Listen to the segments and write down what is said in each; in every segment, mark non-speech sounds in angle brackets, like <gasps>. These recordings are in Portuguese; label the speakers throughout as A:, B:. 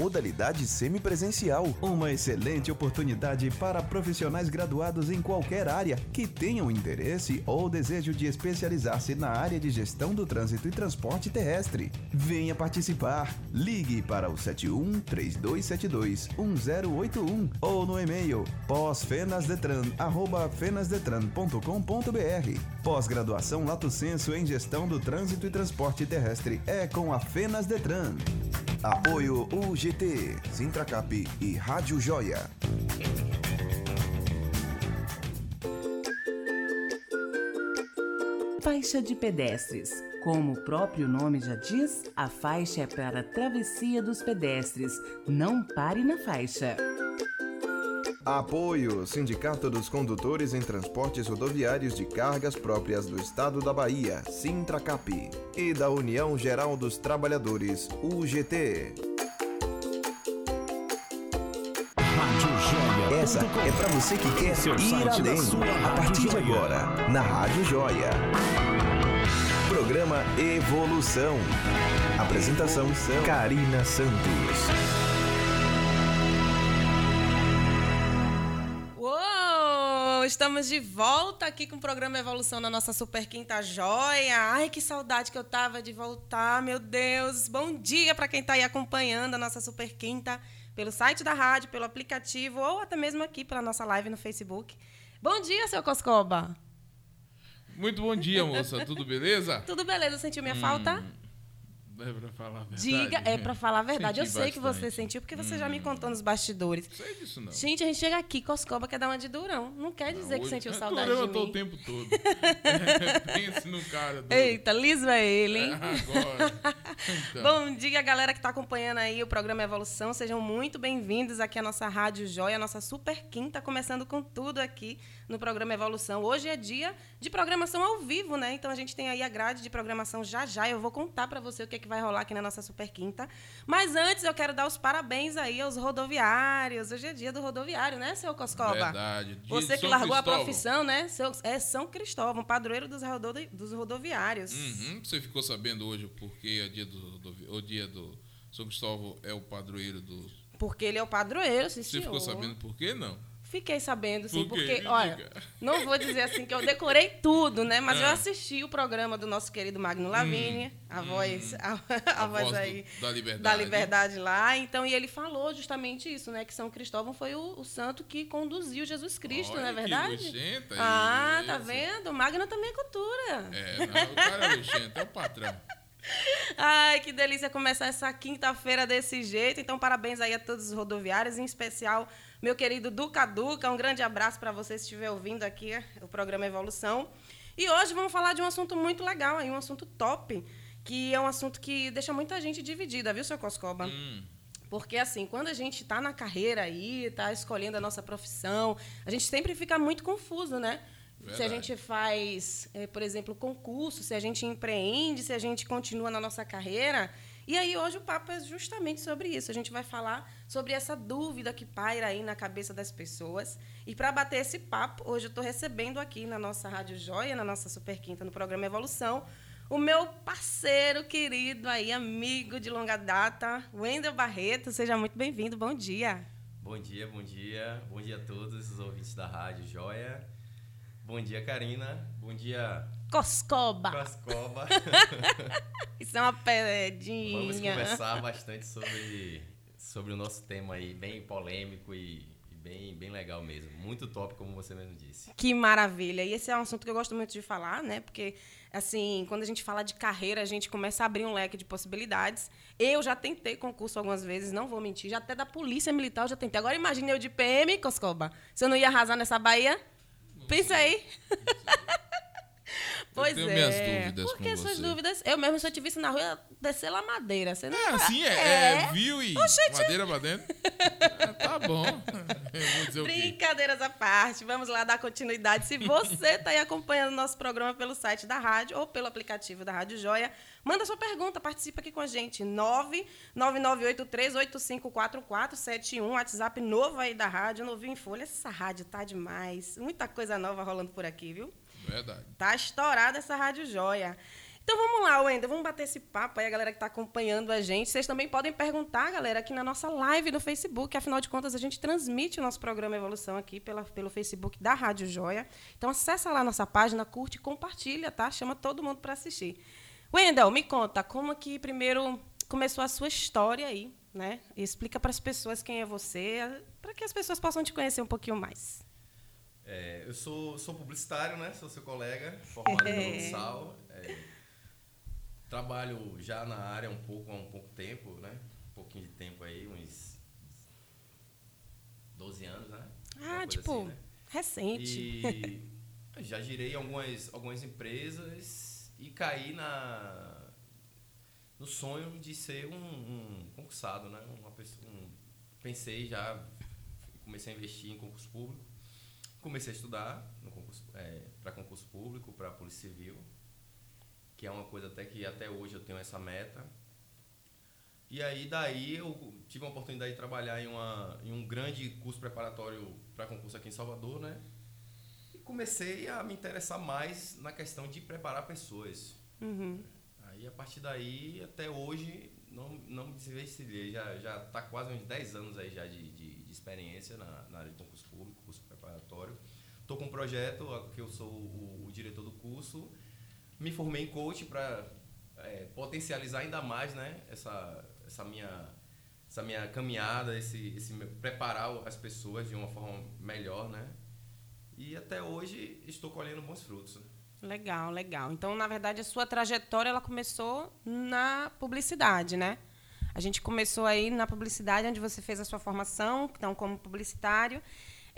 A: modalidade semipresencial. Uma excelente oportunidade para profissionais graduados em qualquer área que tenham interesse ou desejo de especializar-se na área de gestão do trânsito e transporte terrestre. Venha participar. Ligue para o 71 3272 1081 ou no e-mail pós-fenasdetran@fenasdetran.com.br. Pós-graduação Lato Senso em Gestão do Trânsito e Transporte Terrestre é com a Fenas Detran. Apoio UGT, Sintracap e Rádio Joia.
B: Faixa de pedestres. Como o próprio nome já diz, a faixa é para a travessia dos pedestres. Não pare na faixa.
A: Apoio Sindicato dos Condutores em Transportes Rodoviários de Cargas Próprias do Estado da Bahia, Sintracap, e da União Geral dos Trabalhadores, UGT. Essa é para você que quer ir além. A partir de agora, na Rádio Joia. Programa Evolução. Apresentação Karina Santos.
C: Estamos de volta aqui com o programa Evolução na nossa Super Quinta Joia. Ai, que saudade que eu tava de voltar, meu Deus. Bom dia para quem está aí acompanhando a nossa Super Quinta pelo site da rádio, pelo aplicativo ou até mesmo aqui pela nossa live no Facebook. Bom dia, seu Coscoba.
D: Muito bom dia, moça. Tudo beleza? <laughs>
C: Tudo beleza. Sentiu minha hum, falta?
D: É pra falar a verdade.
C: Diga, é pra falar a verdade. Senti eu sei bastante. que você sentiu, porque você hum. já me hum. contou nos bastidores.
D: Não sei disso, não.
C: Gente, a gente chega aqui, Coscoba quer dar uma de durão. Não quer dizer não, que sentiu saudade
D: de
C: mim. Eu
D: o tempo todo. <laughs> <laughs> Pense no cara. Do...
C: Eita, liso é ele, hein?
D: É, agora. <laughs>
C: Então. Bom dia, galera que está acompanhando aí o programa Evolução. Sejam muito bem-vindos aqui à nossa Rádio Joia, a nossa Super Quinta, começando com tudo aqui no programa Evolução. Hoje é dia de programação ao vivo, né? Então a gente tem aí a grade de programação já já. Eu vou contar para você o que, é que vai rolar aqui na nossa Super Quinta. Mas antes eu quero dar os parabéns aí aos rodoviários. Hoje é dia do rodoviário, né, seu Coscoba?
D: Verdade. Dia
C: você que largou Cristóvão. a profissão, né? Seu, é São Cristóvão, padroeiro dos, rodo, dos rodoviários.
D: Uhum. Você ficou sabendo hoje porque é dia do, o dia do São Cristóvão é o padroeiro dos
C: porque ele é o padroeiro, sim,
D: Você senhor. ficou sabendo por quê, não?
C: Fiquei sabendo, sim, Por porque, olha, <laughs> não vou dizer assim que eu decorei tudo, né? Mas é. eu assisti o programa do nosso querido Magno Lavínia, hum, a voz, a, a, a voz, voz aí
D: do, da, liberdade.
C: da liberdade lá. Então, e ele falou justamente isso, né? Que São Cristóvão foi o, o santo que conduziu Jesus Cristo,
D: olha,
C: não é verdade?
D: Que
C: ah,
D: isso.
C: tá vendo? Magno também é cultura.
D: É, não, o cara é luxenta, é o patrão. <laughs>
C: Ai, que delícia começar essa quinta-feira desse jeito. Então, parabéns aí a todos os rodoviários, em especial meu querido Duca Duca. Um grande abraço para você se estiver ouvindo aqui o programa Evolução. E hoje vamos falar de um assunto muito legal, aí, um assunto top, que é um assunto que deixa muita gente dividida, viu, seu Coscoba?
D: Hum.
C: Porque, assim, quando a gente está na carreira aí, está escolhendo a nossa profissão, a gente sempre fica muito confuso, né? Verdade. Se a gente faz, é, por exemplo, concurso, se a gente empreende, se a gente continua na nossa carreira. E aí, hoje, o papo é justamente sobre isso. A gente vai falar sobre essa dúvida que paira aí na cabeça das pessoas. E para bater esse papo, hoje eu estou recebendo aqui na nossa Rádio Joia, na nossa Super Quinta, no programa Evolução, o meu parceiro querido aí, amigo de longa data, Wendel Barreto. Seja muito bem-vindo. Bom dia.
E: Bom dia, bom dia. Bom dia a todos os ouvintes da Rádio Joia. Bom dia, Karina. Bom dia.
C: Coscoba.
E: Coscoba. <laughs>
C: Isso é uma pedinha.
E: Vamos conversar bastante sobre, sobre o nosso tema aí, bem polêmico e, e, bem, bem legal mesmo. Muito top, como você mesmo disse.
C: Que maravilha. E esse é um assunto que eu gosto muito de falar, né? Porque, assim, quando a gente fala de carreira, a gente começa a abrir um leque de possibilidades. Eu já tentei concurso algumas vezes, não vou mentir. Já até da Polícia Militar eu já tentei. Agora imagine eu de PM, Coscoba. Você não ia arrasar nessa Bahia? Pensa aí. <laughs>
D: Pois eu tenho é. minhas dúvidas
C: Por que
D: essas você.
C: dúvidas? Eu mesmo, se eu te visse na rua, descer lá madeira. Você não...
D: É, assim é, é. é viu e Oxente. madeira pra dentro. é, <laughs> tá bom. <laughs>
C: Brincadeiras à parte, vamos lá dar continuidade. Se você está aí acompanhando o nosso programa pelo site da rádio ou pelo aplicativo da Rádio Joia, manda sua pergunta, participa aqui com a gente. 99983854471, WhatsApp novo aí da rádio, novinho em folha. Essa rádio tá demais. Muita coisa nova rolando por aqui, viu?
D: Verdade.
C: Tá estourada essa Rádio Joia. Então vamos lá, Wender, vamos bater esse papo aí, a galera que está acompanhando a gente. Vocês também podem perguntar, galera, aqui na nossa live no Facebook. Afinal de contas, a gente transmite o nosso programa Evolução aqui pela, pelo Facebook da Rádio Joia. Então acessa lá nossa página, curte e compartilha, tá? Chama todo mundo para assistir. Wendel, me conta, como que primeiro começou a sua história aí, né? E explica para as pessoas quem é você, para que as pessoas possam te conhecer um pouquinho mais.
E: É, eu sou, sou publicitário, né? Sou seu colega, <laughs> formado pelo Sal. É, Trabalho já na área um pouco há um pouco tempo, né? Um pouquinho de tempo aí, uns 12 anos, né?
C: Ah, tipo, assim, né? recente.
E: E já girei algumas, algumas empresas e caí na, no sonho de ser um, um concursado, né? Uma pessoa, um, pensei já, comecei a investir em concurso público, comecei a estudar no concurso, é, para concurso público, para Polícia Civil que é uma coisa até que até hoje eu tenho essa meta. E aí daí eu tive a oportunidade de trabalhar em, uma, em um grande curso preparatório para concurso aqui em Salvador, né? E comecei a me interessar mais na questão de preparar pessoas.
C: Uhum.
E: Aí a partir daí até hoje não, não me desvencilhei. Já, já tá quase uns 10 anos aí já de, de, de experiência na, na área de concurso público, curso preparatório. Estou com um projeto que eu sou o, o diretor do curso me formei em coach para é, potencializar ainda mais né, essa, essa, minha, essa minha caminhada, esse, esse preparar as pessoas de uma forma melhor, né? E até hoje estou colhendo bons frutos.
C: Legal, legal. Então, na verdade, a sua trajetória ela começou na publicidade, né? A gente começou aí na publicidade, onde você fez a sua formação, então como publicitário.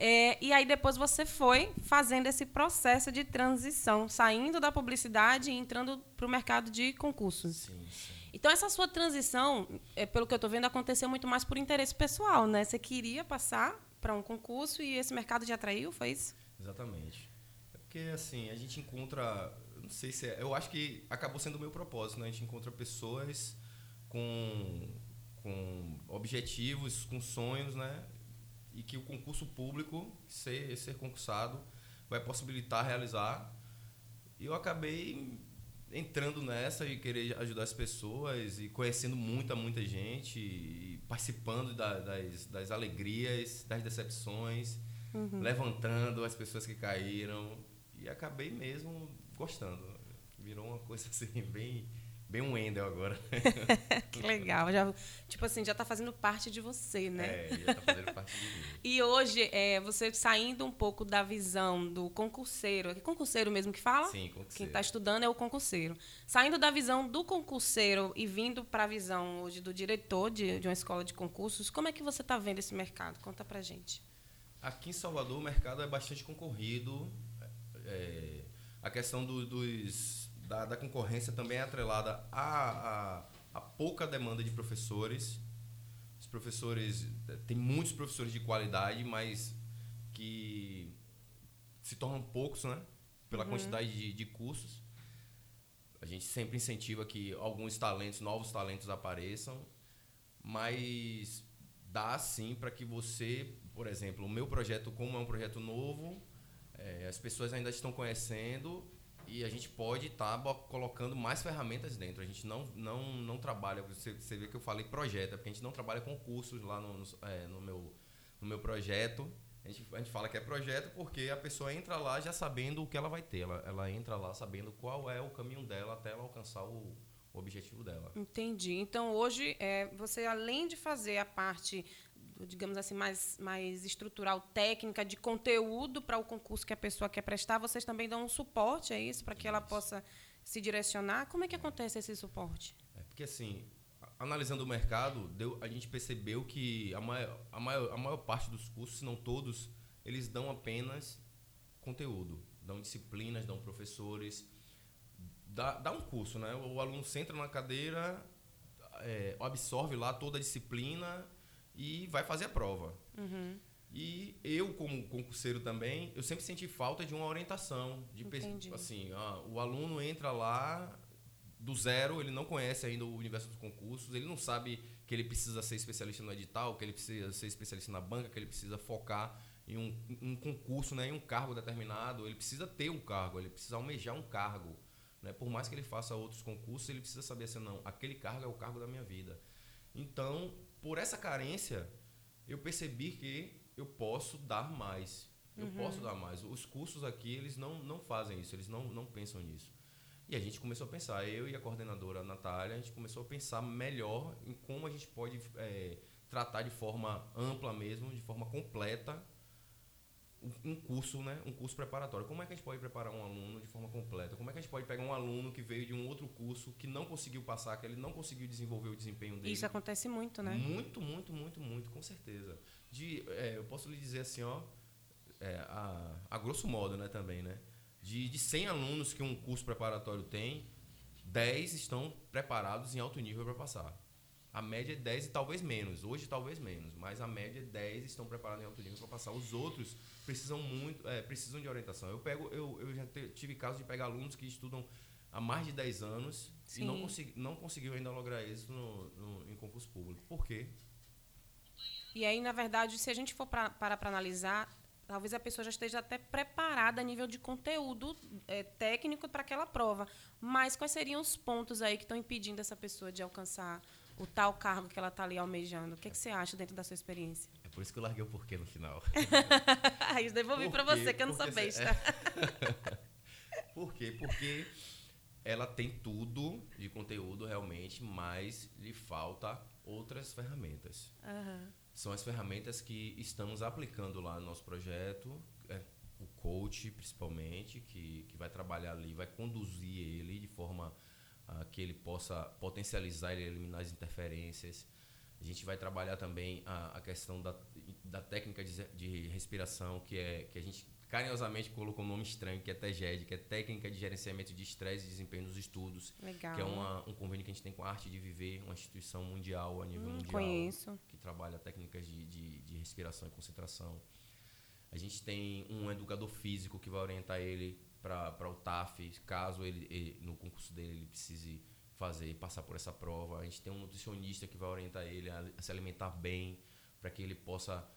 C: É, e aí depois você foi fazendo esse processo de transição, saindo da publicidade e entrando para o mercado de concursos.
E: Sim, sim.
C: Então essa sua transição, é, pelo que eu estou vendo, aconteceu muito mais por interesse pessoal, né? Você queria passar para um concurso e esse mercado te atraiu, foi isso?
E: Exatamente. É porque assim a gente encontra, não sei se é, eu acho que acabou sendo o meu propósito, né? A gente encontra pessoas com com objetivos, com sonhos, né? E que o concurso público, ser, ser concursado, vai possibilitar realizar. E eu acabei entrando nessa e querer ajudar as pessoas e conhecendo muita, muita gente e participando da, das, das alegrias, das decepções, uhum. levantando as pessoas que caíram e acabei mesmo gostando. Virou uma coisa <laughs> assim bem bem um Wendel agora. <laughs>
C: que legal. Já, tipo assim, já está fazendo parte de você, né?
E: É, já está fazendo parte de mim. <laughs>
C: e hoje, é, você saindo um pouco da visão do concurseiro, é concurseiro mesmo que fala?
E: Sim, concurseiro.
C: Quem está estudando é o concurseiro. Saindo da visão do concurseiro e vindo para a visão hoje do diretor de, de uma escola de concursos, como é que você está vendo esse mercado? Conta para gente.
E: Aqui em Salvador, o mercado é bastante concorrido. É, a questão do, dos da, da concorrência também é atrelada à, à, à pouca demanda de professores. Os professores, tem muitos professores de qualidade, mas que se tornam poucos, né? Pela uhum. quantidade de, de cursos. A gente sempre incentiva que alguns talentos, novos talentos apareçam, mas dá sim para que você, por exemplo, o meu projeto, como é um projeto novo, é, as pessoas ainda estão conhecendo e a gente pode estar tá colocando mais ferramentas dentro. A gente não, não, não trabalha, você, você vê que eu falei projeto, é porque a gente não trabalha com cursos lá no, no, é, no, meu, no meu projeto. A gente, a gente fala que é projeto porque a pessoa entra lá já sabendo o que ela vai ter. Ela, ela entra lá sabendo qual é o caminho dela até ela alcançar o, o objetivo dela.
C: Entendi. Então, hoje, é, você, além de fazer a parte digamos assim, mais, mais estrutural, técnica, de conteúdo para o concurso que a pessoa quer prestar, vocês também dão um suporte a isso, para que ela possa se direcionar? Como é que acontece esse suporte?
E: É porque, assim, analisando o mercado, deu, a gente percebeu que a maior, a, maior, a maior parte dos cursos, se não todos, eles dão apenas conteúdo. Dão disciplinas, dão professores. Dá, dá um curso, né? O aluno senta na cadeira, é, absorve lá toda a disciplina e vai fazer a prova.
C: Uhum.
E: E eu, como concurseiro também, eu sempre senti falta de uma orientação. De Entendi. assim, ah, o aluno entra lá do zero, ele não conhece ainda o universo dos concursos, ele não sabe que ele precisa ser especialista no edital, que ele precisa ser especialista na banca, que ele precisa focar em um, um concurso, né, em um cargo determinado. Ele precisa ter um cargo, ele precisa almejar um cargo. Né? Por mais que ele faça outros concursos, ele precisa saber assim, não, aquele cargo é o cargo da minha vida. Então, por essa carência, eu percebi que eu posso dar mais. Eu uhum. posso dar mais. Os cursos aqui, eles não, não fazem isso, eles não, não pensam nisso. E a gente começou a pensar, eu e a coordenadora Natália, a gente começou a pensar melhor em como a gente pode é, tratar de forma ampla mesmo, de forma completa, um curso, né? Um curso preparatório. Como é que a gente pode preparar um aluno de forma completa? Como é que a gente pode pegar um aluno que veio de um outro curso que não conseguiu passar, que ele não conseguiu desenvolver o desempenho dele?
C: Isso acontece muito, né?
E: Muito, muito, muito, muito, com certeza. De, é, eu posso lhe dizer assim, ó, é, a, a grosso modo, né, também, né? De, de 100 alunos que um curso preparatório tem, 10 estão preparados em alto nível para passar. A média é 10 e talvez menos. Hoje, talvez menos. Mas a média é 10 estão preparados em alto nível para passar. Os outros precisam muito, é, precisam de orientação. Eu, pego, eu, eu já tive casos de pegar alunos que estudam há mais de 10 anos Sim. e não, consegui, não conseguiu ainda lograr isso no, no, em concurso público. Por quê?
C: E aí, na verdade, se a gente for pra, para para analisar, talvez a pessoa já esteja até preparada a nível de conteúdo é, técnico para aquela prova. Mas quais seriam os pontos aí que estão impedindo essa pessoa de alcançar o tal cargo que ela está ali almejando? O que, que você acha dentro da sua experiência?
E: É por isso que eu larguei o porquê no final. <laughs>
C: Aí eu devolvi para você, que eu não sou besta. É... <laughs>
E: por quê? Porque ela tem tudo de conteúdo realmente, mas lhe falta outras ferramentas. Uhum. São as ferramentas que estamos aplicando lá no nosso projeto, é, o coach principalmente, que, que vai trabalhar ali, vai conduzir ele de forma uh, que ele possa potencializar e eliminar as interferências. A gente vai trabalhar também a, a questão da, da técnica de, de, respiração, que é que a gente carinhosamente colocou um nome estranho, que é TEGED, que é Técnica de Gerenciamento de Estresse e Desempenho nos Estudos.
C: Legal.
E: Que é uma, um convênio que a gente tem com a Arte de Viver, uma instituição mundial, a nível hum, mundial.
C: Conheço.
E: Que trabalha técnicas de, de, de respiração e concentração. A gente tem um educador físico que vai orientar ele para o TAF, caso ele, ele, no concurso dele ele precise fazer passar por essa prova. A gente tem um nutricionista que vai orientar ele a, a se alimentar bem para que ele possa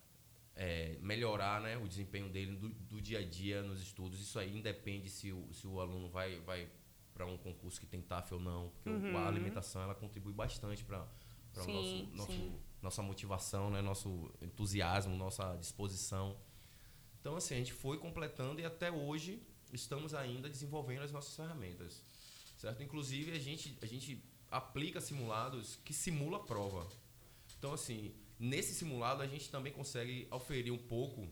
E: é, melhorar né, o desempenho dele do, do, dia a dia nos estudos. Isso aí independe se o, se o aluno vai, vai para um concurso que tem TAF ou não, porque uhum. a alimentação ela contribui bastante para o nosso, nosso nossa motivação, né, nosso entusiasmo, nossa disposição. Então, assim, a gente foi completando e até hoje estamos ainda desenvolvendo as nossas ferramentas. Certo? Inclusive, a gente, a gente aplica simulados que simula a prova. Então, assim, nesse simulado a gente também consegue oferir um pouco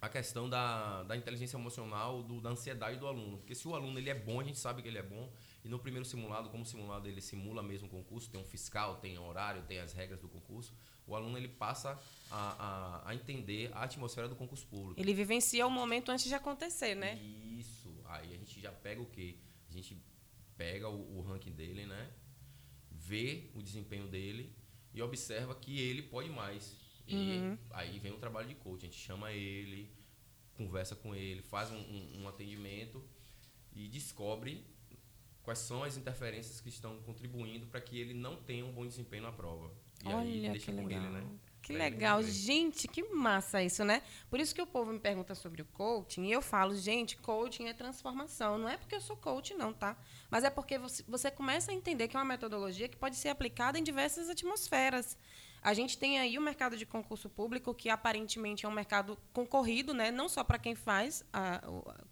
E: a questão da, da inteligência emocional, do, da ansiedade do aluno. Porque se o aluno ele é bom, a gente sabe que ele é bom. E no primeiro simulado, como simulado ele simula mesmo o concurso, tem um fiscal, tem horário, tem as regras do concurso, o aluno ele passa a, a, a entender a atmosfera do concurso público.
C: Ele vivencia o momento antes de acontecer, né?
E: Isso. Aí a gente já pega o quê? A gente pega o, o ranking dele, né? Vê o desempenho dele e observa que ele pode mais. E uhum. aí vem o trabalho de coach. A gente chama ele, conversa com ele, faz um, um, um atendimento e descobre quais são as interferências que estão contribuindo para que ele não tenha um bom desempenho na prova. E
C: Olha, aí deixa com legal. ele, né? Que legal. Gente, que massa isso, né? Por isso que o povo me pergunta sobre o coaching e eu falo, gente, coaching é transformação. Não é porque eu sou coach, não, tá? Mas é porque você, começa a entender que é uma metodologia que pode ser aplicada em diversas atmosferas. A gente tem aí o mercado de concurso público, que aparentemente é um mercado concorrido, né? não só para quem faz, a,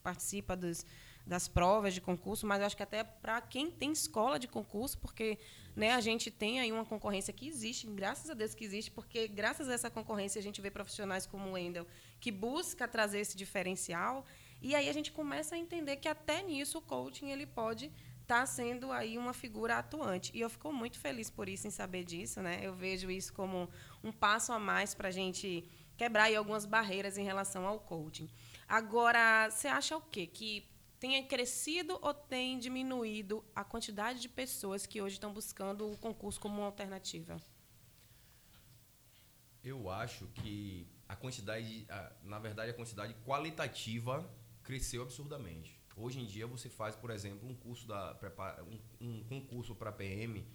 C: participa dos, das provas de concurso, mas acho que até para quem tem escola de concurso, porque né, a gente tem aí uma concorrência que existe, graças a Deus que existe, porque graças a essa concorrência a gente vê profissionais como o Wendel que busca trazer esse diferencial, e aí a gente começa a entender que até nisso o coaching ele pode estar tá sendo aí uma figura atuante. E eu fico muito feliz por isso, em saber disso. Né? Eu vejo isso como um passo a mais para a gente quebrar aí algumas barreiras em relação ao coaching. Agora, você acha o quê? Que tenha crescido ou tem diminuído a quantidade de pessoas que hoje estão buscando o concurso como uma alternativa?
E: Eu acho que a quantidade, na verdade, a quantidade qualitativa cresceu absurdamente. Hoje em dia você faz, por exemplo, um curso da um concurso para PM,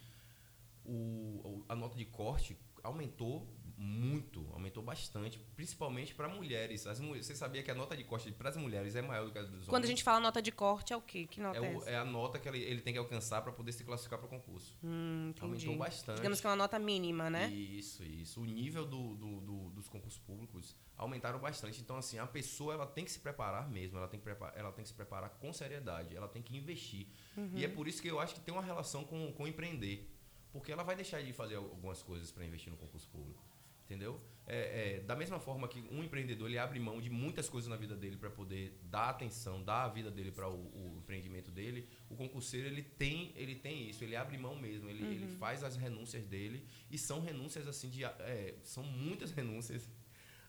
E: o, a nota de corte aumentou muito, aumentou bastante, principalmente para mulheres. As mulheres. Você sabia que a nota de corte para as mulheres é maior do que a dos homens?
C: Quando a gente fala nota de corte, é o quê? Que nota
E: é,
C: é,
E: o,
C: essa?
E: é a nota que ele, ele tem que alcançar para poder se classificar para o concurso.
C: Hum.
E: Aumentou bastante.
C: Digamos que é uma nota mínima, né?
E: Isso, isso. O nível do, do- do- dos concursos públicos aumentaram bastante. Então, assim, a pessoa ela tem que se preparar mesmo, ela tem que, prepa- ela tem que se preparar com seriedade, ela tem que investir. E é por isso que eu acho que tem uma relação com, com empreender. Porque ela vai deixar de fazer algumas coisas para investir no concurso público. Entendeu? É, é, da mesma forma que um empreendedor ele abre mão de muitas coisas na vida dele para poder dar atenção, dar a vida dele para o, o empreendimento dele, o concurseiro ele tem, ele tem isso, ele abre mão mesmo, ele, ele faz as renúncias dele e são renúncias assim de é, são muitas <laughs> renúncias.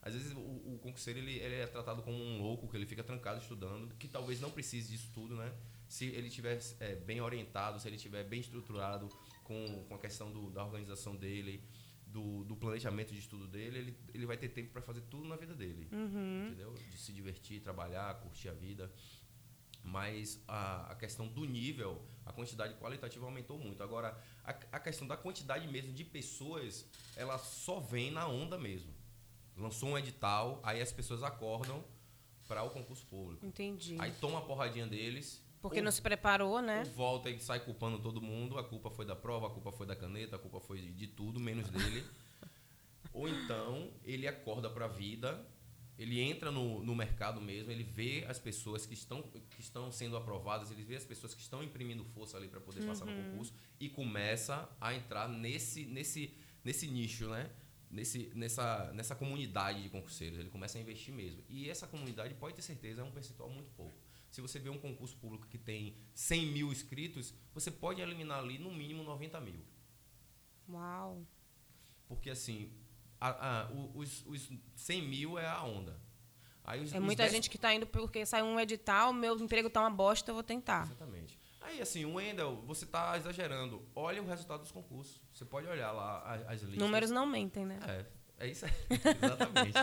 E: Às vezes o, o concurseiro ele, ele é tratado como um louco que ele fica trancado estudando, que talvez não precise disso tudo, né? Se ele estiver é, bem orientado, se ele estiver bem estruturado com, com a questão do, da organização dele, do, do planejamento de estudo dele, ele, ele vai ter tempo para fazer tudo na vida dele. Entendeu? De se divertir, trabalhar, curtir a vida. Mas a, a questão do nível, a quantidade qualitativa aumentou muito. Agora, a, a questão da quantidade mesmo de pessoas, ela só vem na onda mesmo. Lançou um edital, aí as pessoas acordam para o concurso público.
C: Entendi.
E: Aí toma a porradinha deles.
C: Porque não se preparou, né?
E: volta e sai culpando todo mundo. A culpa foi da prova, a culpa foi da caneta, a culpa foi de, tudo, menos dele. <laughs> Ou então ele acorda para a vida, ele entra no, no mercado mesmo, ele vê as pessoas que estão, que estão sendo aprovadas, ele vê as pessoas que estão imprimindo força ali para poder passar no concurso e começa a entrar nesse, nesse, nesse nicho, né? Nesse, nessa, nessa comunidade de concurseiros. Ele começa a investir mesmo. E essa comunidade, pode ter certeza, é um percentual muito pouco. Se você vê um concurso público que tem 100 mil inscritos, você pode eliminar ali no mínimo 90 mil.
C: Uau.
E: Porque assim, a- a- os, os 100 mil é a onda. Aí os,
C: É
E: os
C: muita
E: 10
C: gente que tá indo porque saiu um edital, meu emprego tá uma bosta, eu vou tentar.
E: Exatamente. Aí assim, o Wendel, você está exagerando. Olha o resultado dos concursos. Você pode olhar lá as, as listas.
C: Números não mentem, né?
E: É, é isso aí. <laughs> Exatamente.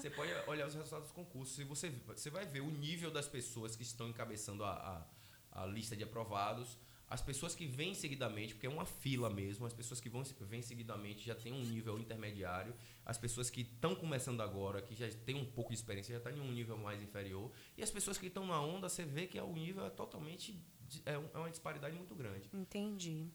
E: você pode olhar os resultados dos concursos e você, você vai ver o nível das pessoas que estão encabeçando a, a, a lista de aprovados, as pessoas que vêm seguidamente, porque é uma fila mesmo, as pessoas que vão, vêm seguidamente já têm um nível intermediário, as pessoas que estão começando agora, que já têm um pouco de experiência, já estão em um nível mais inferior, e as pessoas que estão na onda, você vê que é o nível é totalmente. É, é uma disparidade muito grande.
C: Entendi.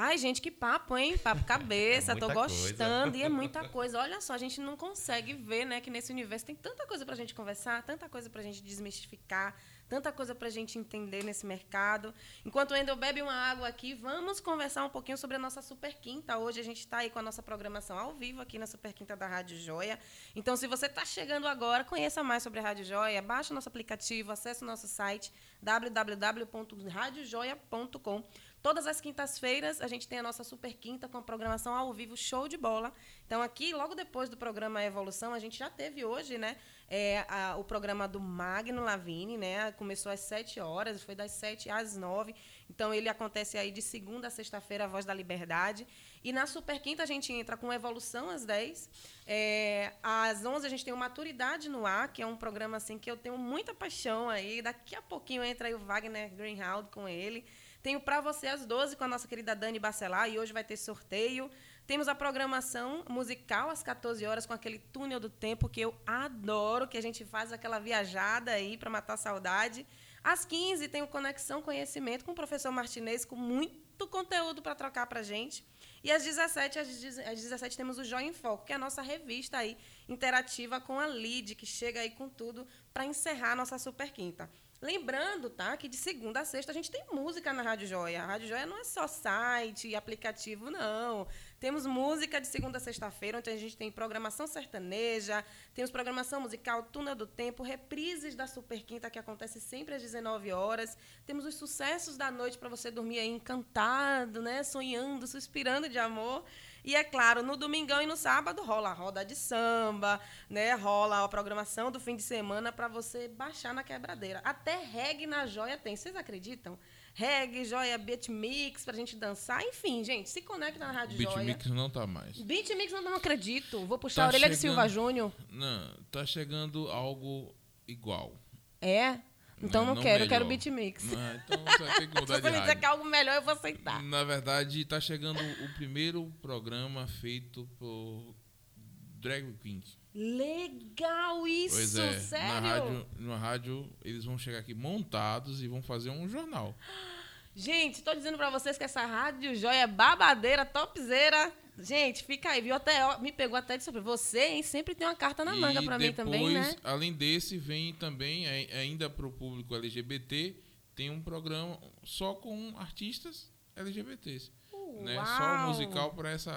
C: Ai, gente, que papo, hein? Papo <laughs> cabeça,
E: É
C: tô gostando. E é muita <laughs> coisa. Olha só, a gente não consegue ver, né, que nesse universo tem tanta coisa pra gente conversar, tanta coisa pra gente desmistificar, tanta coisa pra gente entender nesse mercado. Enquanto o Endel bebe uma água aqui, vamos conversar um pouquinho sobre a nossa Super Quinta. Hoje a gente está aí com a nossa programação ao vivo aqui na Super Quinta da Rádio Joia. Então, se você está chegando agora, conheça mais sobre a Rádio Joia, baixe o nosso aplicativo, acesse o nosso site www.radiojoia.com. Todas as quintas-feiras a gente tem a nossa Super Quinta com a programação ao vivo, show de bola. Então, aqui, logo depois do programa Evolução, a gente já teve hoje, né? é, a- o programa do Magno Lavini, né? Começou às 7 horas, foi das 7 às 9. Então, ele acontece aí de segunda a sexta-feira, a Voz da Liberdade. E na Super Quinta a gente entra com Evolução às 10. É, às 11 a gente tem o Maturidade no Ar, que é um programa assim que eu tenho muita paixão aí. Daqui a pouquinho entra aí o Wagner Greenhalgh com ele. Tenho Pra Você às 12 com a nossa querida Dani Bacelar e hoje vai ter sorteio. Temos a programação musical às 14 horas com aquele túnel do tempo que eu adoro, que a gente faz aquela viajada aí para matar saudade. Às 15 tem o Conexão Conhecimento com o professor Martinez, com muito conteúdo para trocar para gente. E às 17, às 10 às 17 temos o Joia em Foco, que é a nossa revista aí interativa com a LID, que chega aí com tudo para encerrar a nossa Super Quinta. Lembrando, tá, que de segunda a sexta a gente tem música na Rádio Joia. A Rádio Joia não é só site e aplicativo, não. Temos música de segunda a sexta-feira, onde a gente tem programação sertaneja, temos programação musical Túnel do Tempo, reprises da Super Quinta, que acontece sempre às 19 horas. Temos os sucessos da noite para você dormir aí encantado, né? Sonhando, suspirando de amor. E é claro, no domingão e no sábado rola a roda de samba, né? Rola a programação do fim de semana para você baixar na quebradeira. Até reggae na joia tem. Vocês acreditam? Reggae, joia, beat mix pra gente dançar. Enfim, gente, se conecta na Rádio Joia.
D: Beatmix não tá mais.
C: Beat mix eu não acredito. Vou puxar
D: Tá
C: a orelha de
D: chegando-
C: Silva Júnior.
D: Não, tá chegando algo igual.
C: É? Então
D: Não-
C: não,
D: não
C: quero, eu quero
D: melhor.
C: beat mix.
D: Ah, então você vai ter que <laughs>
C: Se
D: mudar
C: você
D: de
C: me dizer que é algo melhor, eu vou aceitar.
D: Na verdade, tá chegando o primeiro programa feito por drag queen.
C: Legal isso,
D: Pois é,
C: sério?
D: na rádio, na rádio eles vão chegar aqui montados e vão fazer um jornal. <gasps>
C: Gente, tô dizendo pra vocês que essa rádio joia é babadeira, topzera. Gente, fica aí, viu? Até me pegou até de sobre você, hein? Sempre tem uma carta na manga
D: depois,
C: mim também, né?
D: além desse, vem também, ai- ainda para o público LGBT, tem um programa só com artistas LGBTs. Né? Só musical para essa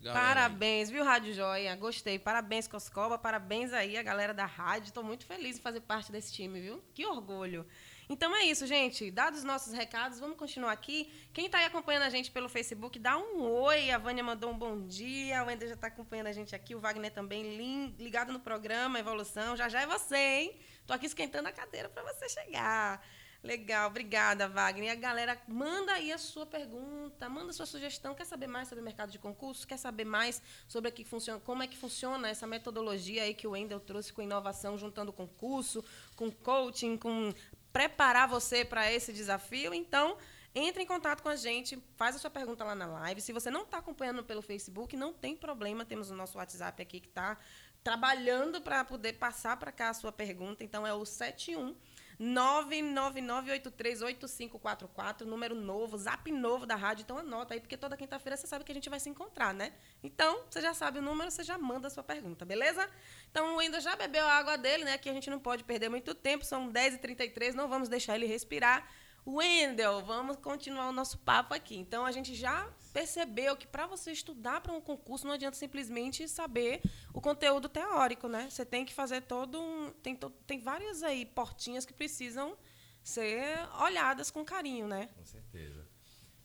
D: galera. aí.
C: Parabéns, viu, Rádio Joia? Gostei. Parabéns, Coscoba. Parabéns aí, a galera da rádio. Tô muito feliz em fazer parte desse time, viu? Que orgulho. Então é isso, gente. Dados os nossos recados, vamos continuar aqui. Quem está aí acompanhando a gente pelo Facebook, dá um oi. A Vânia mandou um bom dia. O Wender já está acompanhando a gente aqui. O Wagner também, ligado no programa Evolução. Já já é você, hein? Tô aqui esquentando a cadeira para você chegar. Legal, obrigada, Wagner. E a galera, manda aí a sua pergunta, manda a sua sugestão. Quer saber mais sobre o mercado de concurso? Quer saber mais sobre que funciona, como é que funciona essa metodologia aí que o Wendel trouxe com inovação, juntando concurso, com coaching, com preparar você para esse desafio? Então, entre em contato com a gente, faz a sua pergunta lá na live. Se você não está acompanhando pelo Facebook, não tem problema, temos o nosso WhatsApp aqui que está trabalhando para poder passar para cá a sua pergunta. Então, é o 71 999838544, número novo, zap novo da rádio. Então anota aí, porque toda quinta-feira você sabe que a gente vai se encontrar, né? Então, você já sabe o número, você já manda a sua pergunta, beleza? Então o Wendel já bebeu a água dele, né? Aqui a gente não pode perder muito tempo, são 10h33, não vamos deixar ele respirar. Wendel, vamos continuar o nosso papo aqui. Então a gente já percebeu que para você estudar para um concurso não adianta simplesmente saber o conteúdo teórico, né? Você tem que fazer todo um tem to- tem várias aí portinhas que precisam ser olhadas com carinho, né?
E: Com certeza.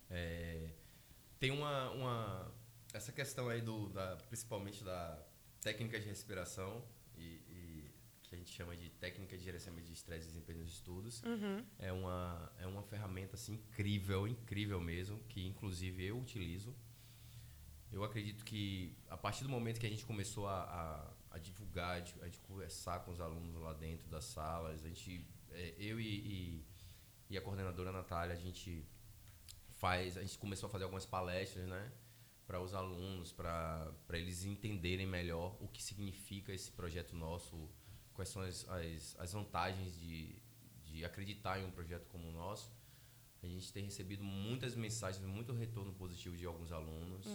E: É, tem uma, uma. Essa questão aí do. Da, principalmente da técnica de respiração que a gente chama de técnica de gerenciamento de estresse e desempenho nos estudos. É, uma, é uma ferramenta assim, incrível, incrível mesmo, que inclusive eu utilizo. Eu acredito que a partir do momento que a gente começou a, a, a divulgar, a a gente conversar com os alunos lá dentro das salas, a gente, é, eu e, e, e a coordenadora Natália, a gente faz, a gente começou a fazer algumas palestras, né, para os alunos, para eles entenderem melhor o que significa esse projeto nosso, quais são as, as, as vantagens de, de acreditar em um projeto como o nosso. A gente tem recebido muitas mensagens, muito retorno positivo de alguns alunos.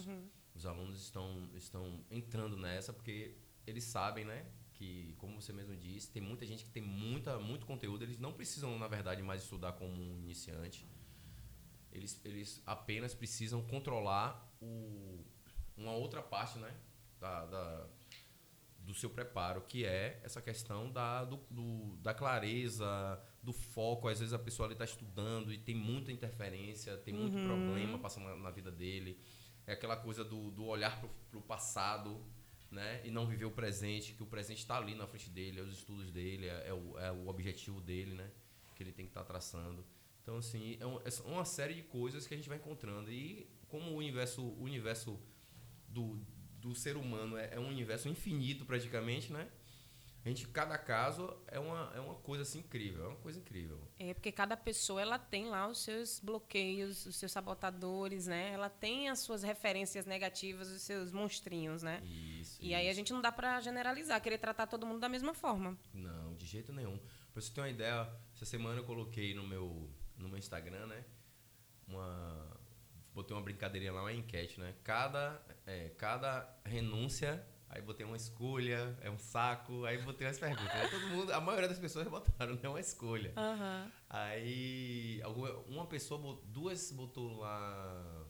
E: Os alunos estão, estão entrando nessa porque eles sabem, né? Que, como você mesmo disse, tem muita gente que tem muita, muito conteúdo. Eles não precisam, na verdade, mais estudar como um iniciante. Eles, eles apenas precisam controlar o, uma outra parte, né? Da, da, do seu preparo, que é essa questão da, do, do- da clareza, do foco. Às vezes a pessoa está estudando e tem muita interferência, tem muito problema passando na, na vida dele. É aquela coisa do, do olhar para o passado né? e não viver o presente, que o presente está ali na frente dele, é os estudos dele, é, é o, é o objetivo dele, né? que ele tem que estar traçando. Então, assim, é, um- é uma série de coisas que a gente vai encontrando. E como o universo, o universo do, do ser humano é, é um universo infinito praticamente, né? A gente, cada caso é uma, é uma coisa assim incrível, é uma coisa incrível.
C: É porque cada pessoa ela tem lá os seus bloqueios, os seus sabotadores, né? Ela tem as suas referências negativas, os seus monstrinhos, né?
E: Isso.
C: E aí a
E: isso.
C: gente não dá pra generalizar, querer tratar todo mundo da mesma forma.
E: Não, de jeito nenhum. Pra você ter uma ideia, essa semana eu coloquei no meu, no meu Instagram, né? Uma. Botei uma brincadeirinha lá, uma enquete, né? Cada, é, cada renúncia, aí botei uma escolha, é um saco, aí botei umas perguntas. Aí todo mundo, a maioria das pessoas botaram, né? Uma escolha. Aí alguma, uma pessoa, duas botou lá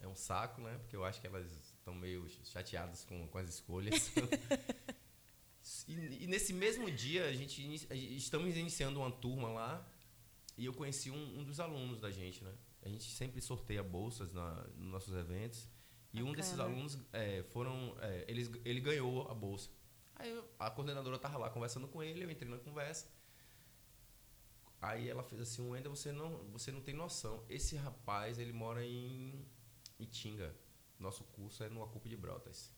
E: é um saco, né? Porque eu acho que elas estão meio chateadas com, com as escolhas. <laughs> e, e nesse mesmo dia a gente a gente- estamos iniciando uma turma lá e eu conheci um, um dos alunos da gente, né? A gente sempre sorteia bolsas na, nos nossos eventos e um desses
C: Bacana.
E: alunos é, foram, é, eles, ele ganhou a bolsa. Aí eu- a coordenadora tava lá conversando com ele, eu entrei na conversa. Aí ela fez assim, Wendel, você não, você não tem noção. Esse rapaz, ele mora em Itinga. Nosso curso é no Acupe de Brotas.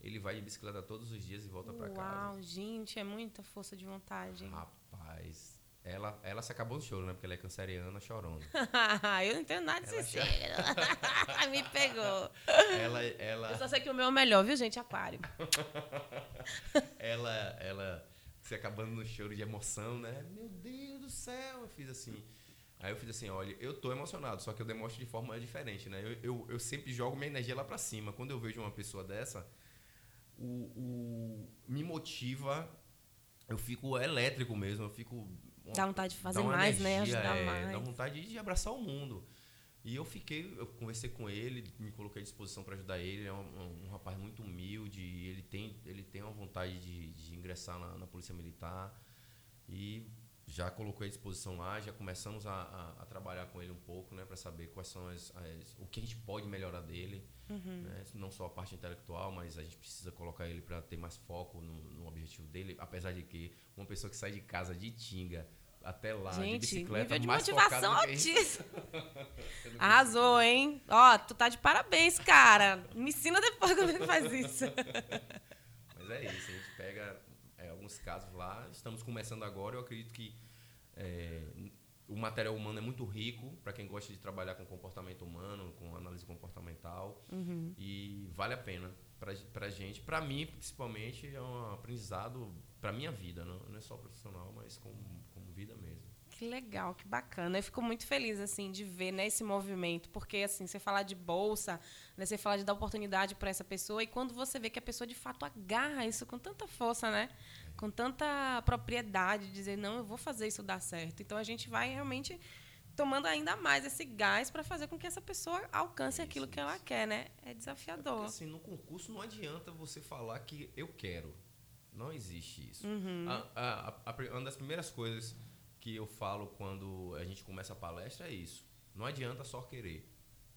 E: Ele vai de bicicleta todos os dias e volta pra casa.
C: Uau, gente, é muita força de vontade.
E: Rapaz, ela, ela se acabou no choro, né? Porque ela é canceriana, chorona. <laughs>
C: eu não entendo nada desse signo. <laughs> Me pegou.
E: ela, ela,
C: Eu só sei que o meu é o melhor, viu, gente? Aquário. <laughs>
E: ela, ela se acabando no choro de emoção, né? Meu Deus do céu, eu fiz assim. Aí eu fiz assim, olha, eu tô emocionado, só que eu demonstro de forma diferente, né? Eu, eu, eu sempre jogo minha energia lá pra cima. Quando eu vejo uma pessoa dessa, o, o me motiva, eu fico elétrico mesmo, eu fico
C: Dá vontade de fazer mais, né?
E: energia,
C: Ajudar
E: é,
C: mais.
E: Dá vontade de abraçar o mundo. E eu fiquei, eu conversei com ele, me coloquei à disposição para ajudar ele. Ele é um, um, um rapaz muito humilde, ele tem, ele tem uma vontade de, de ingressar na, na Polícia Militar. E já colocou à disposição lá, já começamos a, a, a trabalhar com ele um pouco, né, para saber quais são as, as, o que a gente pode melhorar dele,
C: Uhum.
E: né, não só a parte intelectual, mas a gente precisa colocar ele para ter mais foco no, no objetivo dele, apesar de que uma pessoa que sai de casa de Tinga até lá de
C: Gente,
E: bicicleta
C: nível de
E: mais
C: motivação
E: focado do que a gente-
C: altíssimo. <laughs> <laughs> Arrasou, hein? Ó, tu tá de parabéns, cara. Me ensina depois <laughs> como é que faz isso.
E: Mas é isso, a gente pega alguns casos lá, estamos começando agora, eu acredito que é, o material humano é muito rico para quem gosta de trabalhar com comportamento humano, com análise comportamental,
C: Uhum.
E: e vale a pena pra, pra gente, pra mim principalmente, é um aprendizado pra minha vida, não, não é só profissional, mas como, como vida mesmo.
C: Que legal, que bacana. Eu fico muito feliz assim de ver né, esse movimento, porque assim, você falar de bolsa, né, você falar de dar oportunidade para essa pessoa e quando você vê que a pessoa de fato agarra isso com tanta força, né? Com tanta propriedade, de dizer, não, eu vou fazer isso dar certo. Então a gente vai realmente tomando ainda mais esse gás para fazer com que essa pessoa alcance
E: Isso,
C: aquilo que ela quer, né? É
E: Porque,
C: desafiador.
E: assim, no concurso não adianta você falar que eu quero. Não existe isso.
C: Uhum.
E: A- a- a- uma das primeiras coisas que eu falo quando a gente começa a palestra é isso. Não adianta só querer.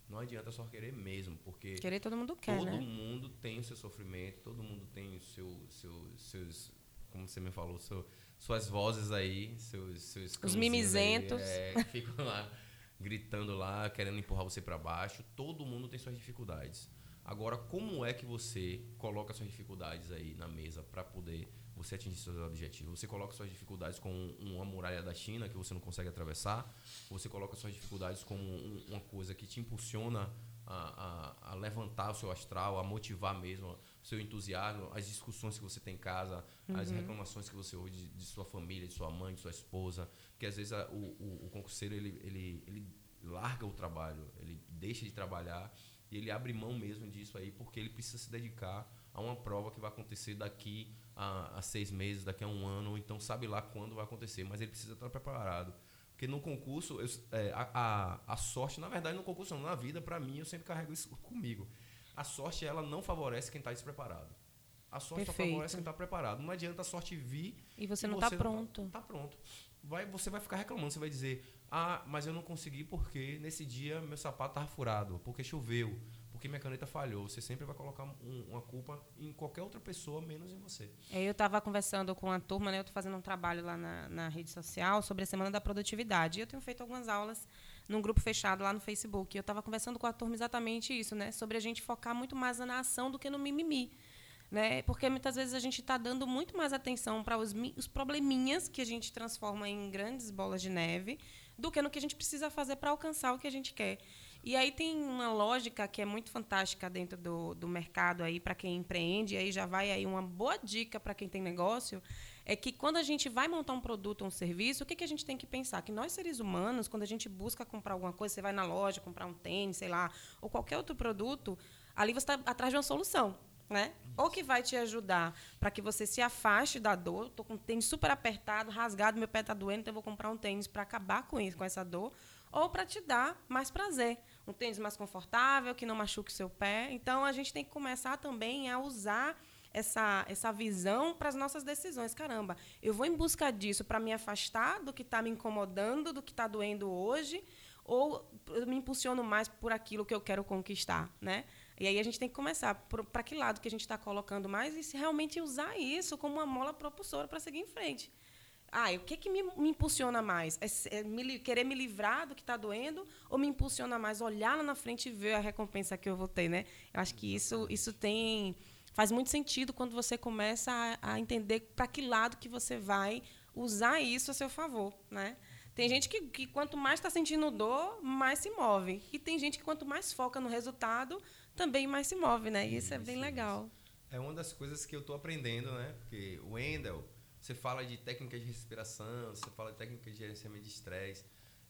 E: Não adianta só querer mesmo, porque
C: Querer todo mundo quer,
E: todo
C: né?
E: mundo tem o seu sofrimento, todo mundo tem o seu, seu, seus, como você me falou, seu- suas vozes aí, seus, seus aí,
C: mimizentos.
E: é, que <laughs> ficam lá gritando lá, querendo empurrar você para baixo. Todo mundo tem suas dificuldades. Agora, como é que você coloca suas dificuldades aí na mesa para poder você atingir seus objetivos? Você coloca suas dificuldades como uma muralha da China que você não consegue atravessar? Você coloca suas dificuldades como um- uma coisa que te impulsiona a, a- a levantar o seu astral, a motivar mesmo seu entusiasmo, as discussões que você tem em casa, as reclamações que você ouve de, de sua família, de sua mãe, de sua esposa, porque às vezes a- o, o, o concurseiro ele, ele, ele larga o trabalho, ele deixa de trabalhar e ele abre mão mesmo disso aí porque ele precisa se dedicar a uma prova que vai acontecer daqui a, a seis meses, daqui a um ano, então sabe lá quando vai acontecer, mas ele precisa estar preparado. Porque no concurso, eu- é, a, a, a sorte, na verdade, no concurso, não, na vida, para mim, eu sempre carrego isso comigo. A sorte, ela não favorece quem está despreparado. A sorte só favorece quem está preparado. Não adianta a sorte vir
C: E você não tá pronto.
E: Tá pronto. Vai, você vai ficar reclamando, você vai dizer: "Ah, mas eu não consegui porque nesse dia meu sapato estava furado, porque choveu, porque minha caneta falhou". Você sempre vai colocar um- uma culpa em qualquer outra pessoa menos em você.
C: É, Eu estava conversando com a turma, né? Eu estou fazendo um trabalho lá na, na rede social sobre a Semana da Produtividade. E eu tenho feito algumas aulas num grupo fechado lá no Facebook. Eu estava conversando com a turma exatamente isso, né? Sobre a gente focar muito mais na ação do que no mimimi. Né? Porque muitas vezes a gente está dando muito mais atenção para os, os probleminhas que a gente transforma em grandes bolas de neve do que no que a gente precisa fazer para alcançar o que a gente quer. E aí tem uma lógica que é muito fantástica dentro do, do mercado aí para quem empreende, e aí já vai aí uma boa dica para quem tem negócio, é que quando a gente vai montar um produto ou um serviço, o que, que a gente tem que pensar? Que nós, seres humanos, quando a gente busca comprar alguma coisa, você vai na loja comprar um tênis, sei lá, ou qualquer outro produto, ali você está atrás de uma solução. Né? Ou que vai te ajudar para que você se afaste da dor. Estou com o tênis super apertado, rasgado, meu pé está doendo, então eu vou comprar um tênis para acabar com isso, com essa dor. Ou para te dar mais prazer. Um tênis mais confortável, que não machuque o seu pé. Então, a gente tem que começar também a usar essa, essa visão para as nossas decisões. Caramba, eu vou em busca disso para me afastar do que está me incomodando, do que está doendo hoje, ou eu me impulsiono mais por aquilo que eu quero conquistar, né? E aí a gente tem que começar para que lado que a gente está colocando mais e se realmente usar isso como uma mola propulsora para seguir em frente. Ah, o que, que me, me impulsiona mais? É, é me querer me livrar do que está doendo ou me impulsiona mais olhar lá na frente e ver a recompensa que eu vou ter, né? Eu acho que isso, isso tem faz muito sentido quando você começa a, a entender para que lado que você vai usar isso a seu favor, né? Tem gente que, que quanto mais está sentindo dor, mais se move. E tem gente que quanto mais foca no resultado, também mais se move, né? E isso, isso é bem legal.
E: É uma das coisas que eu estou aprendendo, né? Porque o Wendel, você fala de técnica de respiração, você fala de técnica de gerenciamento de estresse.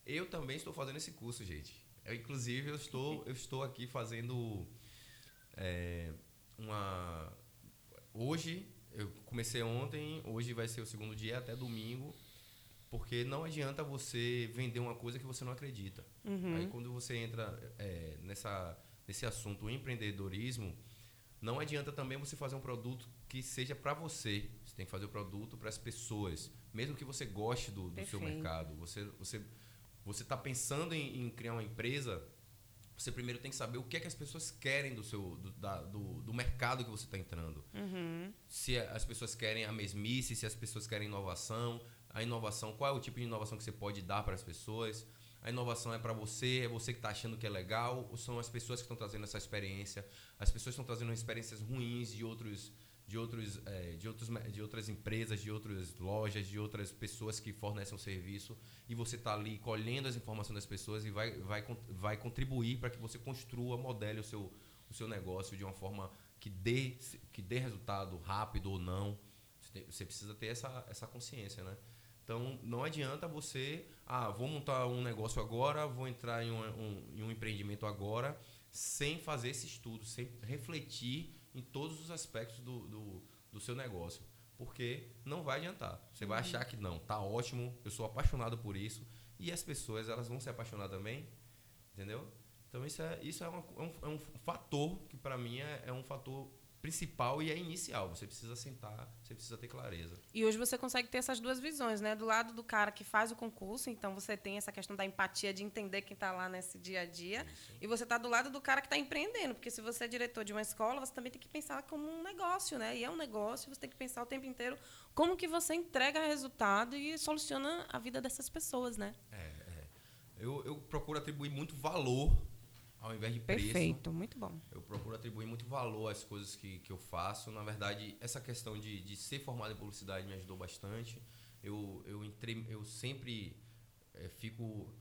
E: Eu também estou fazendo esse curso, gente. Eu, inclusive, eu estou, eu estou aqui fazendo é, uma... Hoje, eu comecei ontem, hoje vai ser o segundo dia, até domingo. Porque não adianta você vender uma coisa que você não acredita. Uhum. Aí, quando você entra é, nessa, nesse assunto, empreendedorismo, não adianta também você fazer um produto que seja para você. Você tem que fazer o produto para as pessoas. Mesmo que você goste do, do seu mercado. Você você você está pensando em, em, criar uma empresa, você primeiro tem que saber o que é que as pessoas querem do seu do, da, do, do mercado que você está entrando.
C: Uhum.
E: Se as pessoas querem a mesmice, se as pessoas querem inovação, a inovação, qual é o tipo de inovação que você pode dar para as pessoas? A inovação é para você, é você que está achando que é legal, ou são as pessoas que estão trazendo essa experiência? As pessoas estão trazendo experiências ruins de outros de outros, é, de, outros, de outras empresas, de outras lojas, de outras pessoas que fornecem um serviço e você está ali colhendo as informações das pessoas e vai, vai, vai contribuir para que você construa, modele o seu, o seu negócio de uma forma que dê, que dê resultado rápido ou não. Você precisa ter essa, essa consciência, né? Então, não adianta você, ah, vou montar um negócio agora, vou entrar em um, um, em um empreendimento agora, sem fazer esse estudo, sem refletir em todos os aspectos do, do, do seu negócio. Porque não vai adiantar. Você vai achar que não, tá ótimo, eu sou apaixonado por isso. E as pessoas, elas vão se apaixonar também, entendeu? Então, isso é, isso é, uma, é, um, é um fator que, para mim, é, é um fator principal e é inicial. Você precisa sentar, você precisa ter clareza.
C: E hoje você consegue ter essas duas visões, né? Do lado do cara que faz o concurso, então você tem essa questão da empatia de entender quem está lá nesse dia a dia, Isso. e você está do lado do cara que está empreendendo, porque se você é diretor de uma escola, você também tem que pensar como um negócio, né? E é um negócio, você tem que pensar o tempo inteiro como que você entrega resultado e soluciona a vida dessas pessoas, né?
E: É, é. Eu, eu procuro atribuir muito valor ao invés de preço.
C: Perfeito, muito bom.
E: Eu procuro atribuir muito valor às coisas que, que eu faço. Na verdade, essa questão de, de ser formado em publicidade me ajudou bastante. Eu, eu, entrei, eu sempre é, fico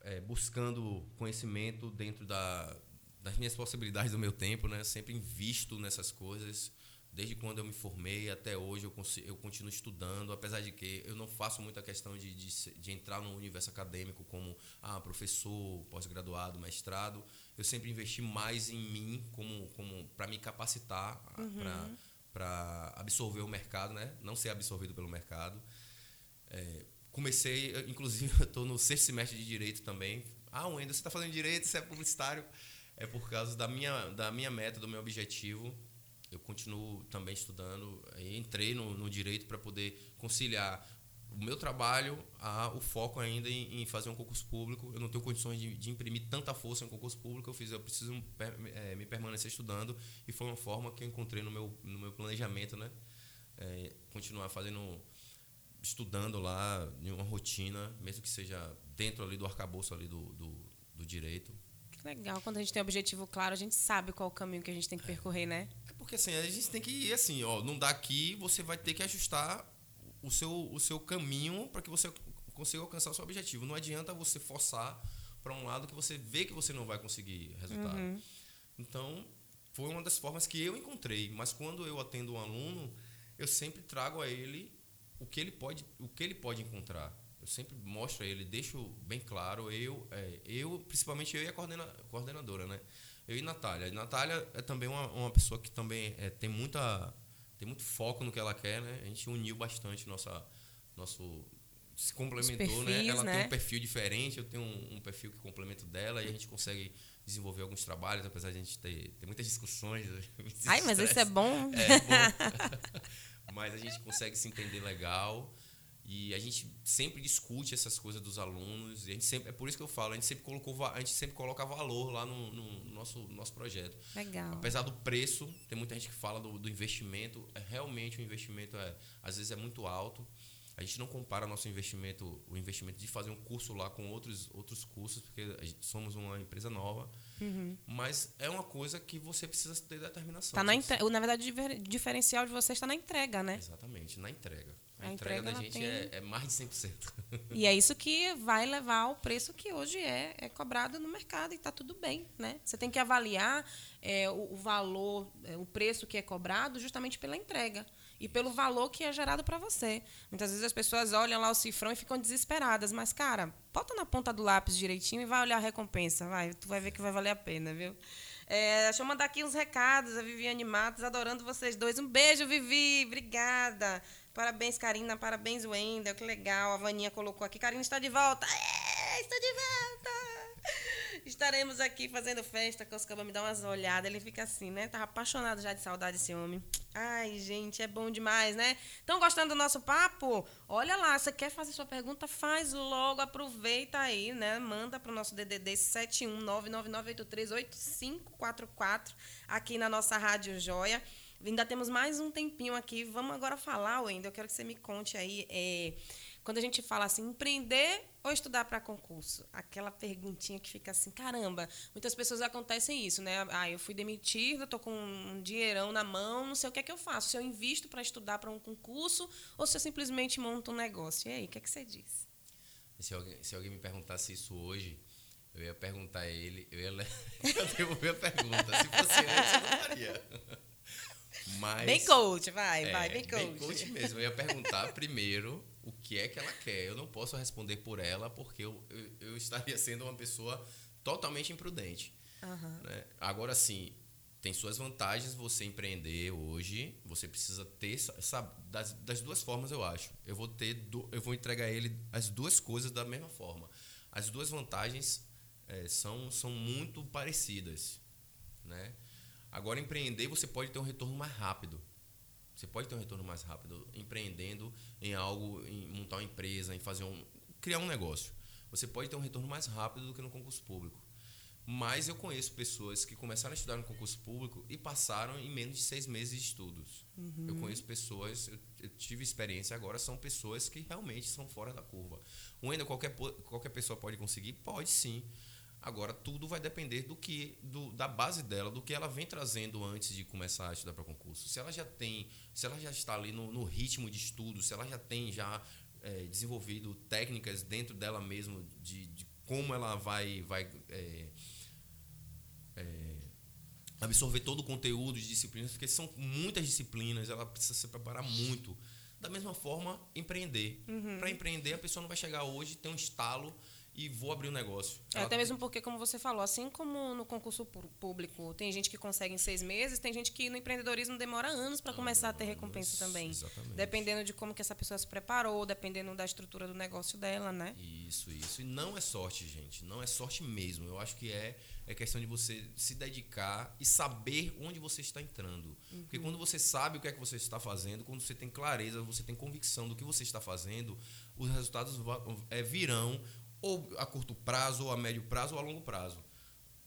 E: é, buscando conhecimento dentro da, das minhas possibilidades do meu tempo, né? Sempre invisto nessas coisas desde quando eu me formei até hoje eu, eu continuo estudando, apesar de que eu não faço muita questão de, de, de entrar no universo acadêmico como ah, professor, pós-graduado, mestrado. Eu sempre investi mais em mim como, como para me capacitar, uhum. para absorver o mercado, né? não ser absorvido pelo mercado. É, comecei, inclusive, <laughs> eu estou no sexto semestre de Direito também. Ah, Wendel, você está fazendo Direito, você é publicitário. É por causa da minha, da minha meta, do meu objetivo eu continuo também estudando. Entrei no, no direito para poder conciliar o meu trabalho, a, o foco ainda em, em, fazer um concurso público. Eu não tenho condições de, de, imprimir tanta força em um concurso público. Eu fiz, eu preciso é, me permanecer estudando e foi uma forma que eu encontrei no meu, no meu planejamento, né? É, continuar fazendo, estudando lá em uma rotina, mesmo que seja dentro ali do arcabouço ali do, do, do direito.
C: Que legal, quando a gente tem um objetivo claro, a gente sabe qual o caminho que a gente tem que percorrer, né?
E: Porque assim, a gente tem que ir assim, ó, não dá aqui, você vai ter que ajustar o seu, o seu caminho para que você consiga alcançar o seu objetivo. Não adianta você forçar para um lado que você vê que você não vai conseguir resultado. Uhum. Então, foi uma das formas que eu encontrei, mas quando eu atendo um aluno, eu sempre trago a ele o que ele pode, o que ele pode encontrar. Eu sempre mostro a ele, deixo bem claro, eu, é, eu principalmente eu e a coordena, coordenadora, né? Eu e Natália. A Natália é também uma, uma pessoa que também é, tem, muita, tem muito foco no que ela quer, né? A gente uniu bastante nossa, nosso. Se complementou, perfis, né? Ela né? tem um perfil diferente, eu tenho um, um, perfil que complemento dela e a gente consegue desenvolver alguns trabalhos, apesar de a gente ter, ter muitas discussões. <laughs>
C: Ai, mas isso é bom.
E: É, é bom. <laughs> <laughs> mas a gente consegue se entender legal. E a gente sempre discute essas coisas dos alunos. E a gente sempre, é por isso que eu falo, a gente sempre, colocou, a gente sempre coloca valor lá no, no nosso, nosso projeto.
C: Legal.
E: Apesar do preço, tem muita gente que fala do, do investimento. É, realmente o investimento é, às vezes é muito alto. A gente não compara nosso investimento, o investimento de fazer um curso lá com outros, outros cursos, porque somos uma empresa nova. Uhum. Mas é uma coisa que você precisa ter determinação.
C: Tá na, entre... na verdade, o diferencial de você está na entrega, né?
E: Exatamente, na entrega. A, a entrega, entrega, da gente tem... é, é, mais de 100%. <laughs>
C: E é isso que vai levar ao preço que hoje é, é cobrado no mercado e está tudo bem. Né? Você tem que avaliar é, o, o, valor, é, o preço que é cobrado justamente pela entrega e pelo valor que é gerado para você. Muitas vezes as pessoas olham lá o cifrão e ficam desesperadas, mas, cara, bota na ponta do lápis direitinho e vai olhar a recompensa. Vai, tu vai ver que vai valer a pena, viu? É, deixa eu mandar aqui uns recados. A Viviane Matos, adorando vocês dois. Um beijo, Vivi. Obrigada. Parabéns, Karina. Parabéns, Wendel. Que legal. A Vaninha colocou aqui. Karina está de volta. É, estou de volta. <laughs> Estaremos aqui fazendo festa. Coscaba me dá umas olhadas. Ele fica assim, né? Tava apaixonado já de saudade desse homem. Ai, gente, é bom demais, né? Estão gostando do nosso papo? Olha lá, você quer fazer sua pergunta? Faz logo, aproveita aí, né? Manda para o nosso DDD 71999838544 aqui na nossa Rádio Joia. Ainda temos mais um tempinho aqui. Vamos agora falar, Wendel. Eu quero que você me conte aí. É, quando a gente fala assim, empreender ou estudar para concurso? Aquela perguntinha que fica assim, caramba, muitas pessoas acontecem isso, né? Ah, eu fui demitido, estou com um dinheirão na mão, não sei o que é que eu faço. Se eu invisto para estudar para um concurso ou se eu simplesmente monto um negócio? E aí, o que é que você diz?
E: Se alguém, se alguém me perguntasse isso hoje, eu ia perguntar a ele, eu ia, <laughs> eu devolver a pergunta. Se fosse antes, eu não faria.
C: Mas, bem coach, vai, é, vai, bem coach.
E: Bem coach mesmo. Eu ia perguntar primeiro o que é que ela quer. Eu não posso responder por ela porque eu, eu, eu estaria <laughs> sendo uma pessoa totalmente imprudente. Uhum. Né? Agora sim, tem suas vantagens você empreender hoje. Você precisa ter essa, das, das duas formas, eu acho. Eu vou ter, do, eu vou entregar ele as duas coisas da mesma forma. As duas vantagens é, são, são muito parecidas, né? Agora, empreender, você pode ter um retorno mais rápido. Você pode ter um retorno mais rápido empreendendo em algo, em montar uma empresa, em fazer um. criar um negócio. Você pode ter um retorno mais rápido do que no concurso público. Mas eu conheço pessoas que começaram a estudar no concurso público e passaram em menos de seis meses de estudos. Uhum. Eu conheço pessoas, eu, eu, tive experiência agora, são pessoas que realmente são fora da curva. Ou ainda qualquer, qualquer pessoa pode conseguir? Pode sim. Agora, tudo vai depender do que do, da base dela, do que ela vem trazendo antes de começar a estudar para concurso. Se ela já tem, se ela já está ali no, no ritmo de estudo, se ela já tem já é, desenvolvido técnicas dentro dela mesmo de, de como ela vai, vai é, é, absorver todo o conteúdo de disciplinas, porque são muitas disciplinas, ela precisa se preparar muito. Da mesma forma, empreender. Uhum. Para empreender, a pessoa não vai chegar hoje, ter um estalo e vou abrir um negócio.
C: É, até mesmo porque, como você falou, assim como no concurso público tem gente que consegue em seis meses, tem gente que no empreendedorismo demora anos para começar a ter recompensa também. Exatamente. Dependendo de como que essa pessoa se preparou, dependendo da estrutura do negócio dela, né?
E: Isso, isso. E não é sorte, gente. Não é sorte mesmo. Eu acho que é, é questão de você se dedicar e saber onde você está entrando. Uhum. Porque quando você sabe o que é que você está fazendo, quando você tem clareza, você tem convicção do que você está fazendo, os resultados é, virão ou a curto prazo, ou a médio prazo, ou a longo prazo.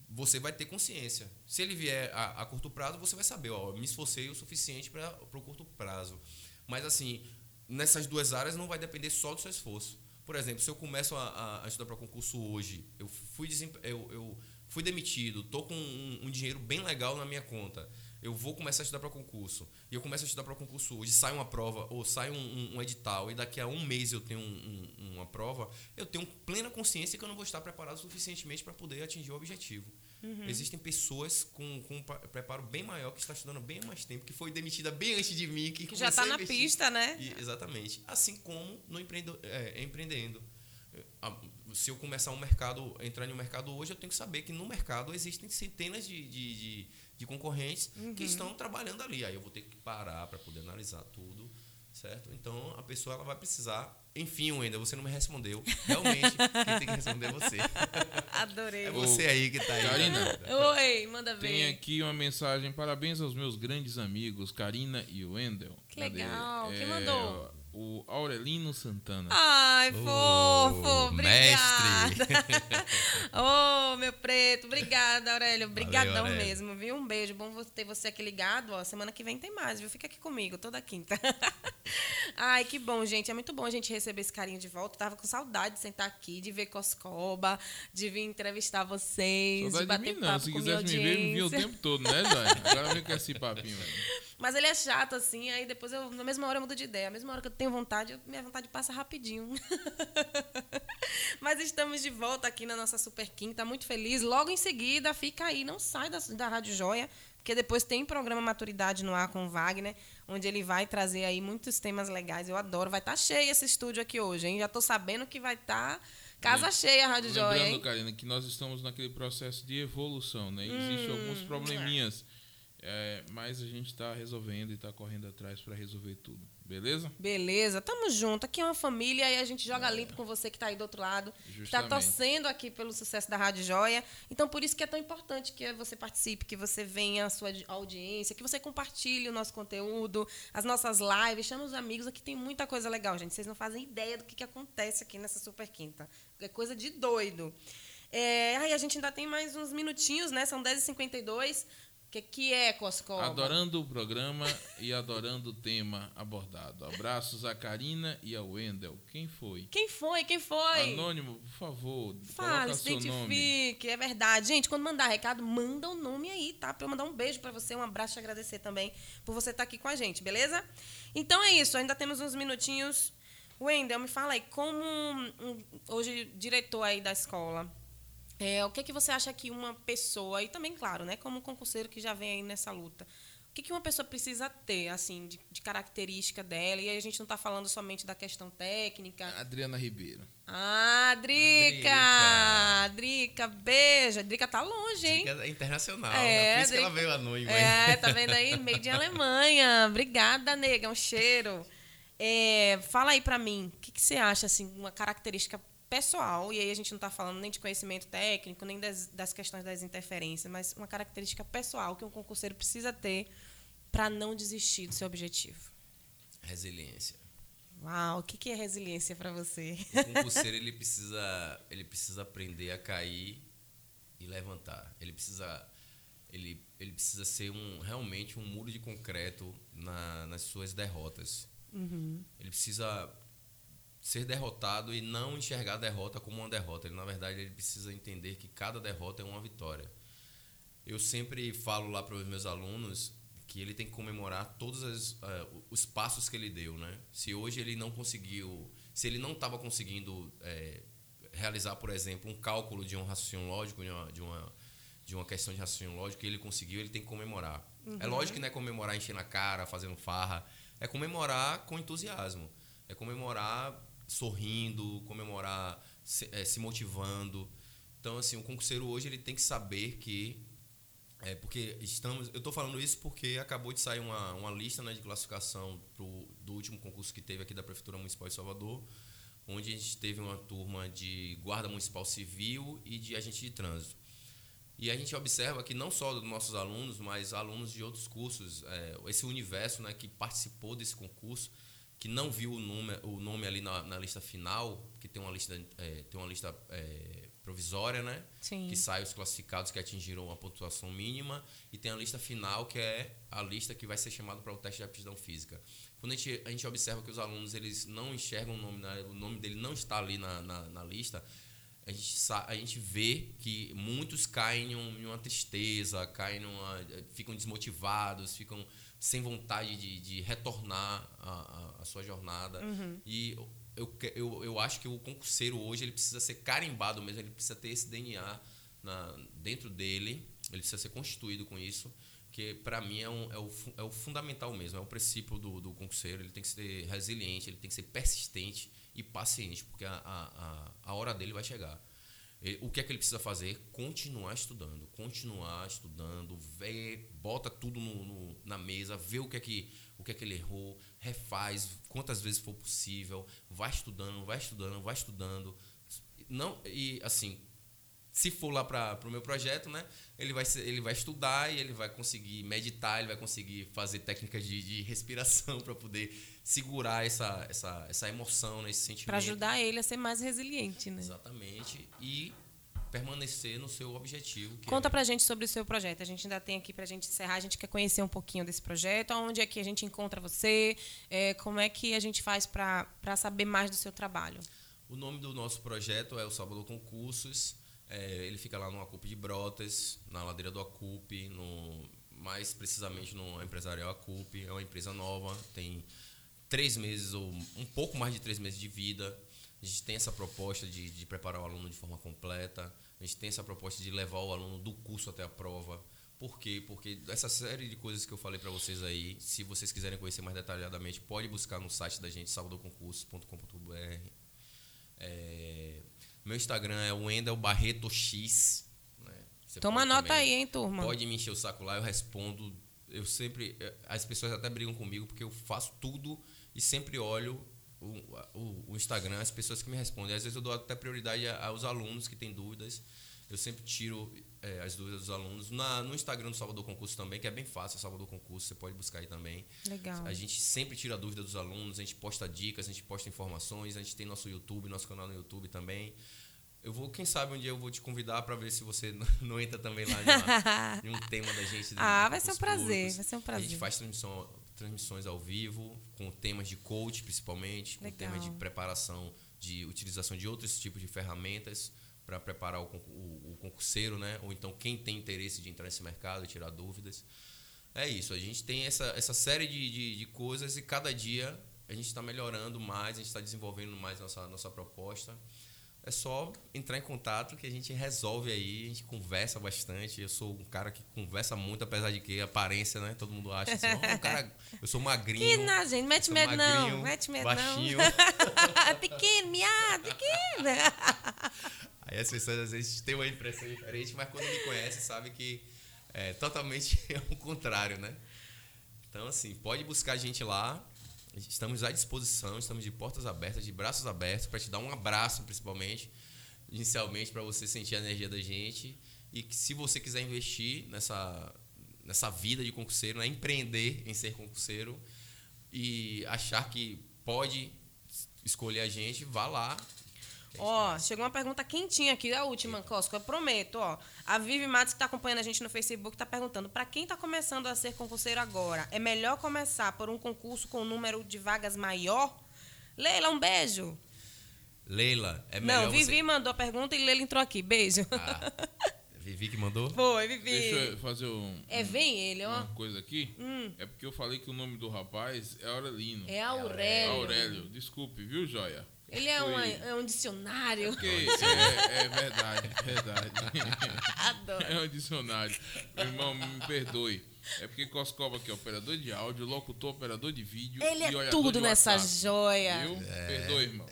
E: Você vai ter consciência. Se ele vier a, a curto prazo, você vai saber, ó, me esforcei o suficiente para o curto prazo. Mas assim, nessas duas áreas não vai depender só do seu esforço. Por exemplo, se eu começo a, a estudar para concurso hoje, eu fui, eu, eu fui demitido, estou com um, um dinheiro bem legal na minha conta eu vou começar a estudar para concurso, e eu começo a estudar para concurso hoje, sai uma prova, ou sai um, um, um, edital, e daqui a um mês eu tenho um, uma prova, eu tenho plena consciência que eu não vou estar preparado suficientemente para poder atingir o objetivo. Uhum. Existem pessoas com, com um preparo bem maior, que está estudando bem mais tempo, que foi demitida bem antes de mim. Que,
C: que já está na pista, né?
E: E, exatamente. Assim como no empreendo, é, empreendendo. Se eu começar um mercado, entrar em um mercado hoje, eu tenho que saber que no mercado existem centenas de, de, de de concorrentes uhum. que estão trabalhando ali. Aí eu vou ter que parar para poder analisar tudo, certo? Então a pessoa ela vai precisar. Enfim, ainda você não me respondeu. Realmente, quem tem que responder é você. <laughs>
C: Adorei.
E: É você aí que está aí.
D: Karina.
C: Oi, manda ver.
D: Tem aqui uma mensagem. Parabéns aos meus grandes amigos, Karina e Wendel.
C: Que legal. Quem é, mandou?
D: O Aurelino Santana.
C: Ai, fofo! Oh, obrigada! <laughs> oh, meu preto! Obrigada, Aurélio. Obrigadão mesmo, viu? Um beijo. Bom ter você aqui ligado. Ó, semana que vem tem mais, viu? Fica aqui comigo toda quinta. <laughs> Ai, que bom, gente. É muito bom a gente receber esse carinho de volta. tava com saudade de sentar aqui, de ver Coscoba, de vir entrevistar vocês,
D: saudade
C: de bater
D: de mim, não.
C: papo
D: Se
C: com
D: quisesse me ver, me via o tempo todo, né, Zóia? Agora vem com esse papinho, velho.
C: Mas ele é chato, assim, aí depois eu, na mesma hora eu mudo de ideia. Na mesma hora que eu tenho vontade, eu- minha vontade passa rapidinho. <laughs> Mas estamos de volta aqui na nossa Super Quinta, muito feliz. Logo em seguida, fica aí, não sai da, da Rádio Joia, porque depois tem programa Maturidade no ar com o Wagner, onde ele vai trazer aí muitos temas legais. Eu adoro. Vai estar cheio esse estúdio aqui hoje, hein? Já tô sabendo que vai estar casa cheia a Rádio Joia,
D: Lembrando? Karina, que nós estamos naquele processo de evolução, né? Existem
C: Hum,
D: alguns probleminhas, é, mas a gente está resolvendo e está correndo atrás para resolver tudo. Beleza?
C: Beleza, tamo junto. Aqui é uma família e a gente joga limpo com você que tá aí do outro lado. Que tá
D: Justamente.
C: torcendo aqui pelo sucesso da Rádio Joia. Então, por isso que é tão importante que você participe, que você venha à sua audiência, que você compartilhe o nosso conteúdo, as nossas lives, chama os amigos. Aqui tem muita coisa legal, gente. Vocês não fazem ideia do que, que acontece aqui nessa Super Quinta. É coisa de doido. É, aí a gente ainda tem mais uns minutinhos, né? São 10h52. O que, que é, Coscoba?
D: Adorando o programa e adorando o tema abordado. Abraços a Karina e ao Wendel. Quem foi?
C: Quem foi? Quem foi?
D: Anônimo, por favor,
C: Fale,
D: coloca
C: se
D: seu nome.
C: identifique, é verdade. Gente, quando mandar recado, manda o nome aí, tá? Pra eu mandar um beijo pra você, um abraço e agradecer também por você estar aqui com a gente, beleza? Então é isso, ainda temos uns minutinhos. Wendel, me fala aí, como um, hoje diretor aí da escola, é, o que, que você acha que uma pessoa, e também, claro, né, como um concurseiro que já vem aí nessa luta, o que, que uma pessoa precisa ter, assim, de, de característica dela? E aí a gente não está falando somente da questão técnica,
D: Adriana Ribeiro.
C: ah, Drica! Drica, beijo. A Drica tá longe, hein?
E: Dica internacional.
C: É,
E: né? Por isso que
C: Drica-
E: ela veio anônima.
C: É, tá vendo aí? Meio de Alemanha. Obrigada, nega. Um cheiro. É, fala aí pra mim, o que, que você acha, assim, uma característica pessoal, e aí a gente não tá falando nem de conhecimento técnico, nem das, das questões das interferências, mas uma característica pessoal que um concurseiro precisa ter pra não desistir do seu objetivo.
E: Resiliência.
C: Uau, o que, que é resiliência pra você?
E: O <laughs> concurseiro ele precisa, ele precisa aprender a cair e levantar. Ele precisa, ele, ele precisa ser um realmente um muro de concreto na, nas suas derrotas. Ele precisa ser derrotado e não enxergar a derrota como uma derrota. Ele na verdade ele precisa entender que cada derrota é uma vitória. Eu sempre falo lá para os meus alunos que ele tem que comemorar todos as, eh, os passos que ele deu, né? Se hoje ele não conseguiu, se ele não estava conseguindo eh, realizar, por exemplo, um cálculo de um raciocínio lógico, de uma, de uma, de uma questão de raciocínio lógico, e ele conseguiu, ele tem que comemorar. É lógico que não é comemorar enchendo a cara, fazendo farra, é comemorar com entusiasmo, é comemorar sorrindo, comemorar se, eh, se motivando. Então, assim, o concurseiro hoje ele tem que saber que é porque estamos. Eu estou falando isso porque acabou de sair uma, uma lista né, de classificação pro, do último concurso que teve aqui da Prefeitura Municipal de Salvador, onde a gente teve uma turma de Guarda Municipal Civil e de agente de trânsito. E a gente observa que não só dos nossos alunos, mas alunos de outros cursos, é, esse universo né, que participou desse concurso, que não viu o nome, o nome ali na, na lista final, que tem uma lista, é, tem uma lista é, provisória, né?
C: Sim.
E: que sai os classificados que atingiram a pontuação mínima e tem a lista final que é a lista que vai ser chamada para o teste de aptidão física. Quando a gente, a gente observa que os alunos eles não enxergam o nome, na- o nome dele não está ali na, na, na lista, a gente, a gente vê que muitos caem em, um- em uma tristeza, caem numa, ficam desmotivados, ficam sem vontade de, de retornar a sua jornada. E eu, eu, eu acho que o concurseiro hoje ele precisa ser carimbado mesmo, ele precisa ter esse DNA na, dentro dele, ele precisa ser constituído com isso, que para mim é, um, é, o, é o fundamental mesmo, é o princípio do, do concurseiro, ele tem que ser resiliente, ele tem que ser persistente e paciente, porque a, a, a hora dele vai chegar. O que é que ele precisa fazer? Continuar estudando, continuar estudando, ver, bota tudo no, no- na mesa, vê o que é que o que é que ele errou, refaz quantas vezes for possível, vai estudando, vai estudando, vai estudando. Não e assim, se for lá para o meu projeto, né, ele vai ele vai estudar e ele vai conseguir meditar, ele vai conseguir fazer técnicas de, de respiração para poder segurar essa, essa, essa emoção, né, esse sentimento.
C: Pra ajudar ele a ser mais resiliente, né?
E: Exatamente. E permanecer no seu objetivo.
C: Conta é... pra gente sobre o seu projeto. A gente ainda tem aqui pra gente encerrar, a gente quer conhecer um pouquinho desse projeto, onde é que a gente encontra você, é, como é que a gente faz para saber mais do seu trabalho.
E: O nome do nosso projeto é o Salvador Concursos. É, ele fica lá no Acupe de Brotas, na ladeira do Acupe, no, mais precisamente no Empresarial Acupe. É uma empresa nova, tem três meses ou um pouco mais de três meses de vida. A gente tem essa proposta de, de preparar o aluno de forma completa. A gente tem essa proposta de levar o aluno do curso até a prova. Por quê? Porque essa série de coisas que eu falei para vocês aí, se vocês quiserem conhecer mais detalhadamente, pode buscar no site da gente, salvadorconcurso.com.br. É, meu Instagram é o Wendel Barreto X. Né?
C: Toma nota também, aí, hein, turma?
E: Pode me encher o saco lá, eu respondo. Eu sempre. As pessoas até brigam comigo porque eu faço tudo e sempre olho o, o, o, Instagram, as pessoas que me respondem. Às vezes eu dou até prioridade aos alunos que têm dúvidas. Eu sempre tiro é, as dúvidas dos alunos. Na, no Instagram do Salvador Concurso também, que é bem fácil, Salvador Concurso, você pode buscar aí também.
C: Legal.
E: A gente sempre tira a dúvida dos alunos, a gente posta dicas, a gente posta informações, a gente tem nosso YouTube, nosso canal no YouTube também. Eu vou, quem sabe um dia eu vou te convidar para ver se você não <laughs> entra também lá em <laughs> um tema da gente.
C: ah, vai ser um prazer, públicos. vai ser um prazer.
E: A gente faz transmissão transmissões ao vivo, com temas de coach principalmente, com Legal. temas de preparação, de utilização de outros tipos de ferramentas para preparar o, o, o, concurseiro, né? ou então quem tem interesse de entrar nesse mercado e tirar dúvidas. É isso, a gente tem essa, essa série de, de, de coisas e cada dia a gente está melhorando mais, a gente está desenvolvendo mais nossa, nossa proposta é só entrar em contato que a gente resolve aí, a gente conversa bastante. Eu sou um cara que conversa muito, apesar de que aparência, né? Todo mundo acha assim, oh, um cara, <laughs> eu sou magrinho. Que
C: não, gente, mete medo não, mete medo baixinho. não. <laughs> pequeno, miado, pequeno. <laughs>
E: aí as pessoas às vezes têm uma impressão diferente, mas quando me conhecem sabe que é totalmente o contrário, né? Então, assim, pode buscar a gente lá, Estamos à disposição, estamos de portas abertas, de braços abertos, para te dar um abraço, principalmente, inicialmente, para você sentir a energia da gente. E que se você quiser investir nessa, nessa vida de concurseiro, né? empreender em ser concurseiro e achar que pode escolher a gente, vá lá,
C: Ó, chegou uma pergunta quentinha aqui, a última, Cosco, eu prometo, ó. A Vivi Matos, que está acompanhando a gente no Facebook, está perguntando: para quem está começando a ser concurseiro agora, é melhor começar por um concurso com um número de vagas maior? Leila, um beijo.
E: Leila, é melhor.
C: Não, Vivi você... mandou a pergunta e Leila entrou aqui. Beijo. Ah,
E: Vivi que mandou? <laughs>
C: Foi, Vivi.
D: Deixa eu fazer um.
C: É, vem ele, ó.
D: Uma coisa aqui. Hum. É porque eu falei que o nome do rapaz é Aurelino.
C: É Aurélio. É
D: Aurélio. Desculpe, viu, Joia?
C: Ele é, uma, é um dicionário.
D: Okay, é, é verdade, é verdade. <laughs>
C: Adoro.
D: É um dicionário. Meu irmão, me perdoe. É porque Coscova aqui é operador de áudio, locutor, operador de vídeo.
C: Ele é tudo nessa WhatsApp. joia.
D: Viu? É. Perdoe, irmão.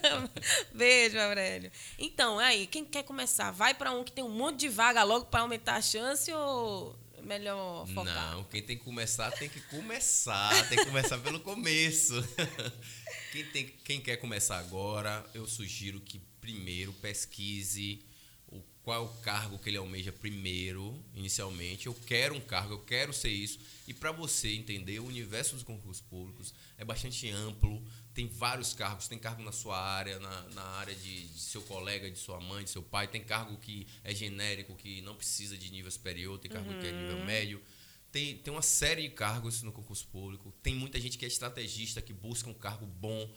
D: <laughs>
C: Beijo, Aurélio. Então, aí, quem quer começar? Vai para um que tem um monte de vaga logo para aumentar a chance ou melhor focar?
E: Não, quem tem que começar tem que começar. tem que começar pelo começo. <laughs> Quem, tem, quem quer começar agora, eu sugiro que primeiro pesquise o, qual é o cargo que ele almeja primeiro, inicialmente. Eu quero um cargo, eu quero ser isso. E para você entender, o universo dos concursos públicos é bastante amplo, tem vários cargos. Tem cargo na sua área, na, na área de, de, seu colega, de sua mãe, de seu pai. Tem cargo que é genérico, que não precisa de nível superior. Tem cargo uhum. que é nível uhum. médio tem, tem uma série de cargos no concurso público. Tem muita gente que é estrategista, que busca um cargo bom,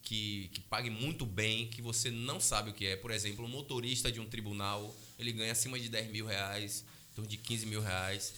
E: que, que pague muito bem, que você não sabe o que é. Por exemplo, um motorista de um tribunal, ele ganha acima de 10 mil reais, em torno de 15 mil reais.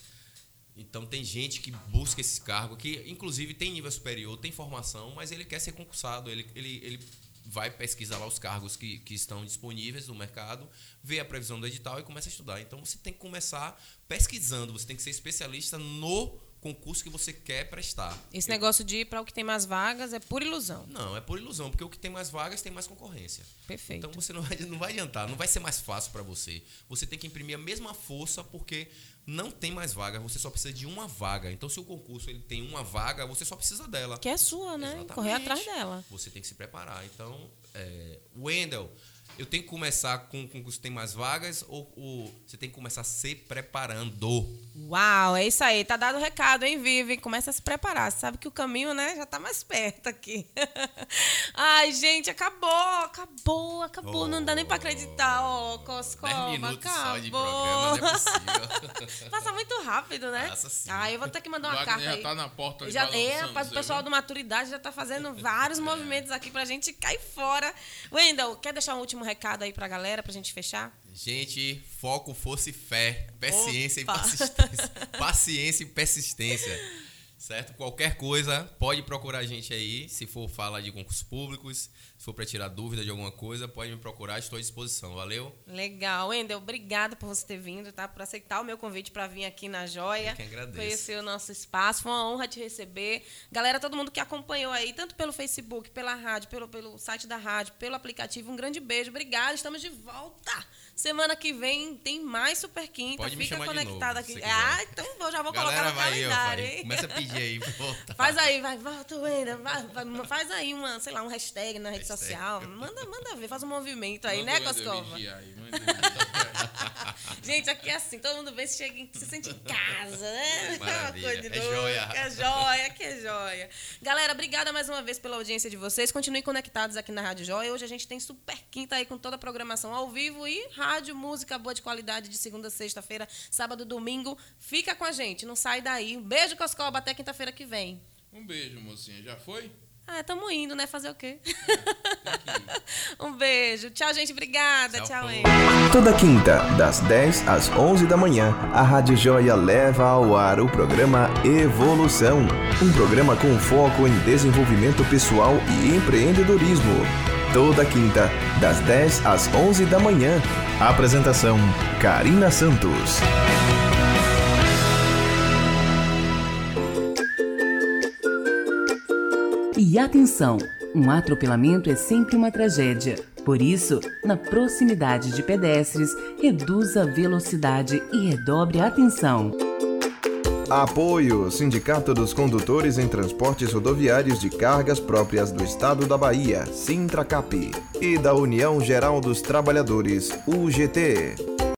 E: Então tem gente que busca esse cargo, que inclusive tem nível superior, tem formação, mas ele quer ser concursado, ele, ele, ele vai pesquisar lá os cargos que, que estão disponíveis no mercado, vê a previsão do edital e começa a estudar. Então você tem que começar pesquisando, você tem que ser especialista no concurso que você quer prestar.
C: Esse Eu... negócio de ir para o que tem mais vagas é por ilusão.
E: Não, é por ilusão, porque o que tem mais vagas tem mais concorrência.
C: Perfeito.
E: Então você não vai, não vai adiantar, não vai ser mais fácil para você. Você tem que imprimir a mesma força, porque não tem mais vaga, você só precisa de uma vaga. Então, se o concurso ele tem uma vaga, você só precisa dela.
C: Que é sua, né? Exatamente. Correr atrás dela.
E: Você tem que se preparar. Então, é, Wendel, eu tenho que começar com o concurso que tem mais vagas ou, ou, você tem que começar se preparando?
C: Uau, é isso aí. Tá dado o recado, hein, Vivi? Começa a se preparar. Você sabe que o caminho, né, já tá mais perto aqui. <laughs> Ai, gente, acabou, acabou, acabou. Oh, não dá nem pra acreditar, ó, oh, Coscova.
E: acabou. só de programa, não é
C: possível. <laughs> Passa muito rápido, né?
E: Passa sim.
C: Ah, eu vou ter que mandar uma carta
D: já
C: aí.
D: tá na porta
C: já É, rapaz, o pessoal do Maturidade já tá fazendo vários <laughs> movimentos aqui pra gente cair fora. Wendel, quer deixar um último recado aí pra galera, pra gente fechar?
E: Gente, foco, força e fé. Paciência Opa. e persistência. <laughs> Paciência e persistência. Certo? Qualquer coisa, pode procurar a gente aí. Se for falar de concursos públicos, se for para tirar dúvida de alguma coisa, pode me procurar, estou à disposição. Valeu?
C: Legal. Wendel, obrigada por você ter vindo, tá? Por aceitar o meu convite para vir aqui na Joia.
E: Eu que agradeço.
C: Conhecer o nosso espaço. Foi uma honra te receber. Galera, todo mundo que acompanhou aí, tanto pelo Facebook, pela rádio, pelo, pelo site da rádio, pelo aplicativo, um grande beijo. Obrigada. Estamos de volta. Semana que vem tem mais Super Quinta.
E: Pode
C: Fica
E: conectado
C: aqui. Ah, então eu já vou
E: Galera,
C: colocar no
E: vai
C: calendário,
E: eu, hein? Começa a pedir aí, volta. <laughs>
C: Faz aí, vai, volta. Vai, vai, faz aí uma, sei lá, um hashtag na rede <laughs> hashtag. social. Manda, manda ver, faz um movimento aí, manda né, Coscova? <laughs> Gente, aqui é assim, todo mundo vê se chega, se sente em casa, né? <laughs>
E: Maravilha. Coisa de é joia.
C: É joia, que é joia. Galera, obrigada mais uma vez pela audiência de vocês. Continuem conectados aqui na Rádio Joia. Hoje a gente tem Super Quinta aí com toda a programação ao vivo e rádio, música boa de qualidade de segunda a sexta-feira, sábado, domingo. Fica com a gente, não sai daí. Um beijo, Coscoba, até quinta-feira que vem.
D: Um beijo, mocinha. Já foi?
C: Ah, estamos indo, né? Fazer o quê? <laughs> Um beijo. Tchau, gente. Obrigada. Tchau, Tchau
A: Toda quinta, das 10 às 11 da manhã, a Rádio Joia leva ao ar o programa Evolução. Um programa com foco em desenvolvimento pessoal e empreendedorismo. Toda quinta, das 10 às 11 da manhã. Apresentação: Karina Santos.
B: E atenção! Um atropelamento é sempre uma tragédia. Por isso, na proximidade de pedestres, reduza a velocidade e redobre a atenção.
A: Apoio Sindicato dos Condutores em Transportes Rodoviários de Cargas Próprias do Estado da Bahia, Sintracap, e da União Geral dos Trabalhadores, UGT.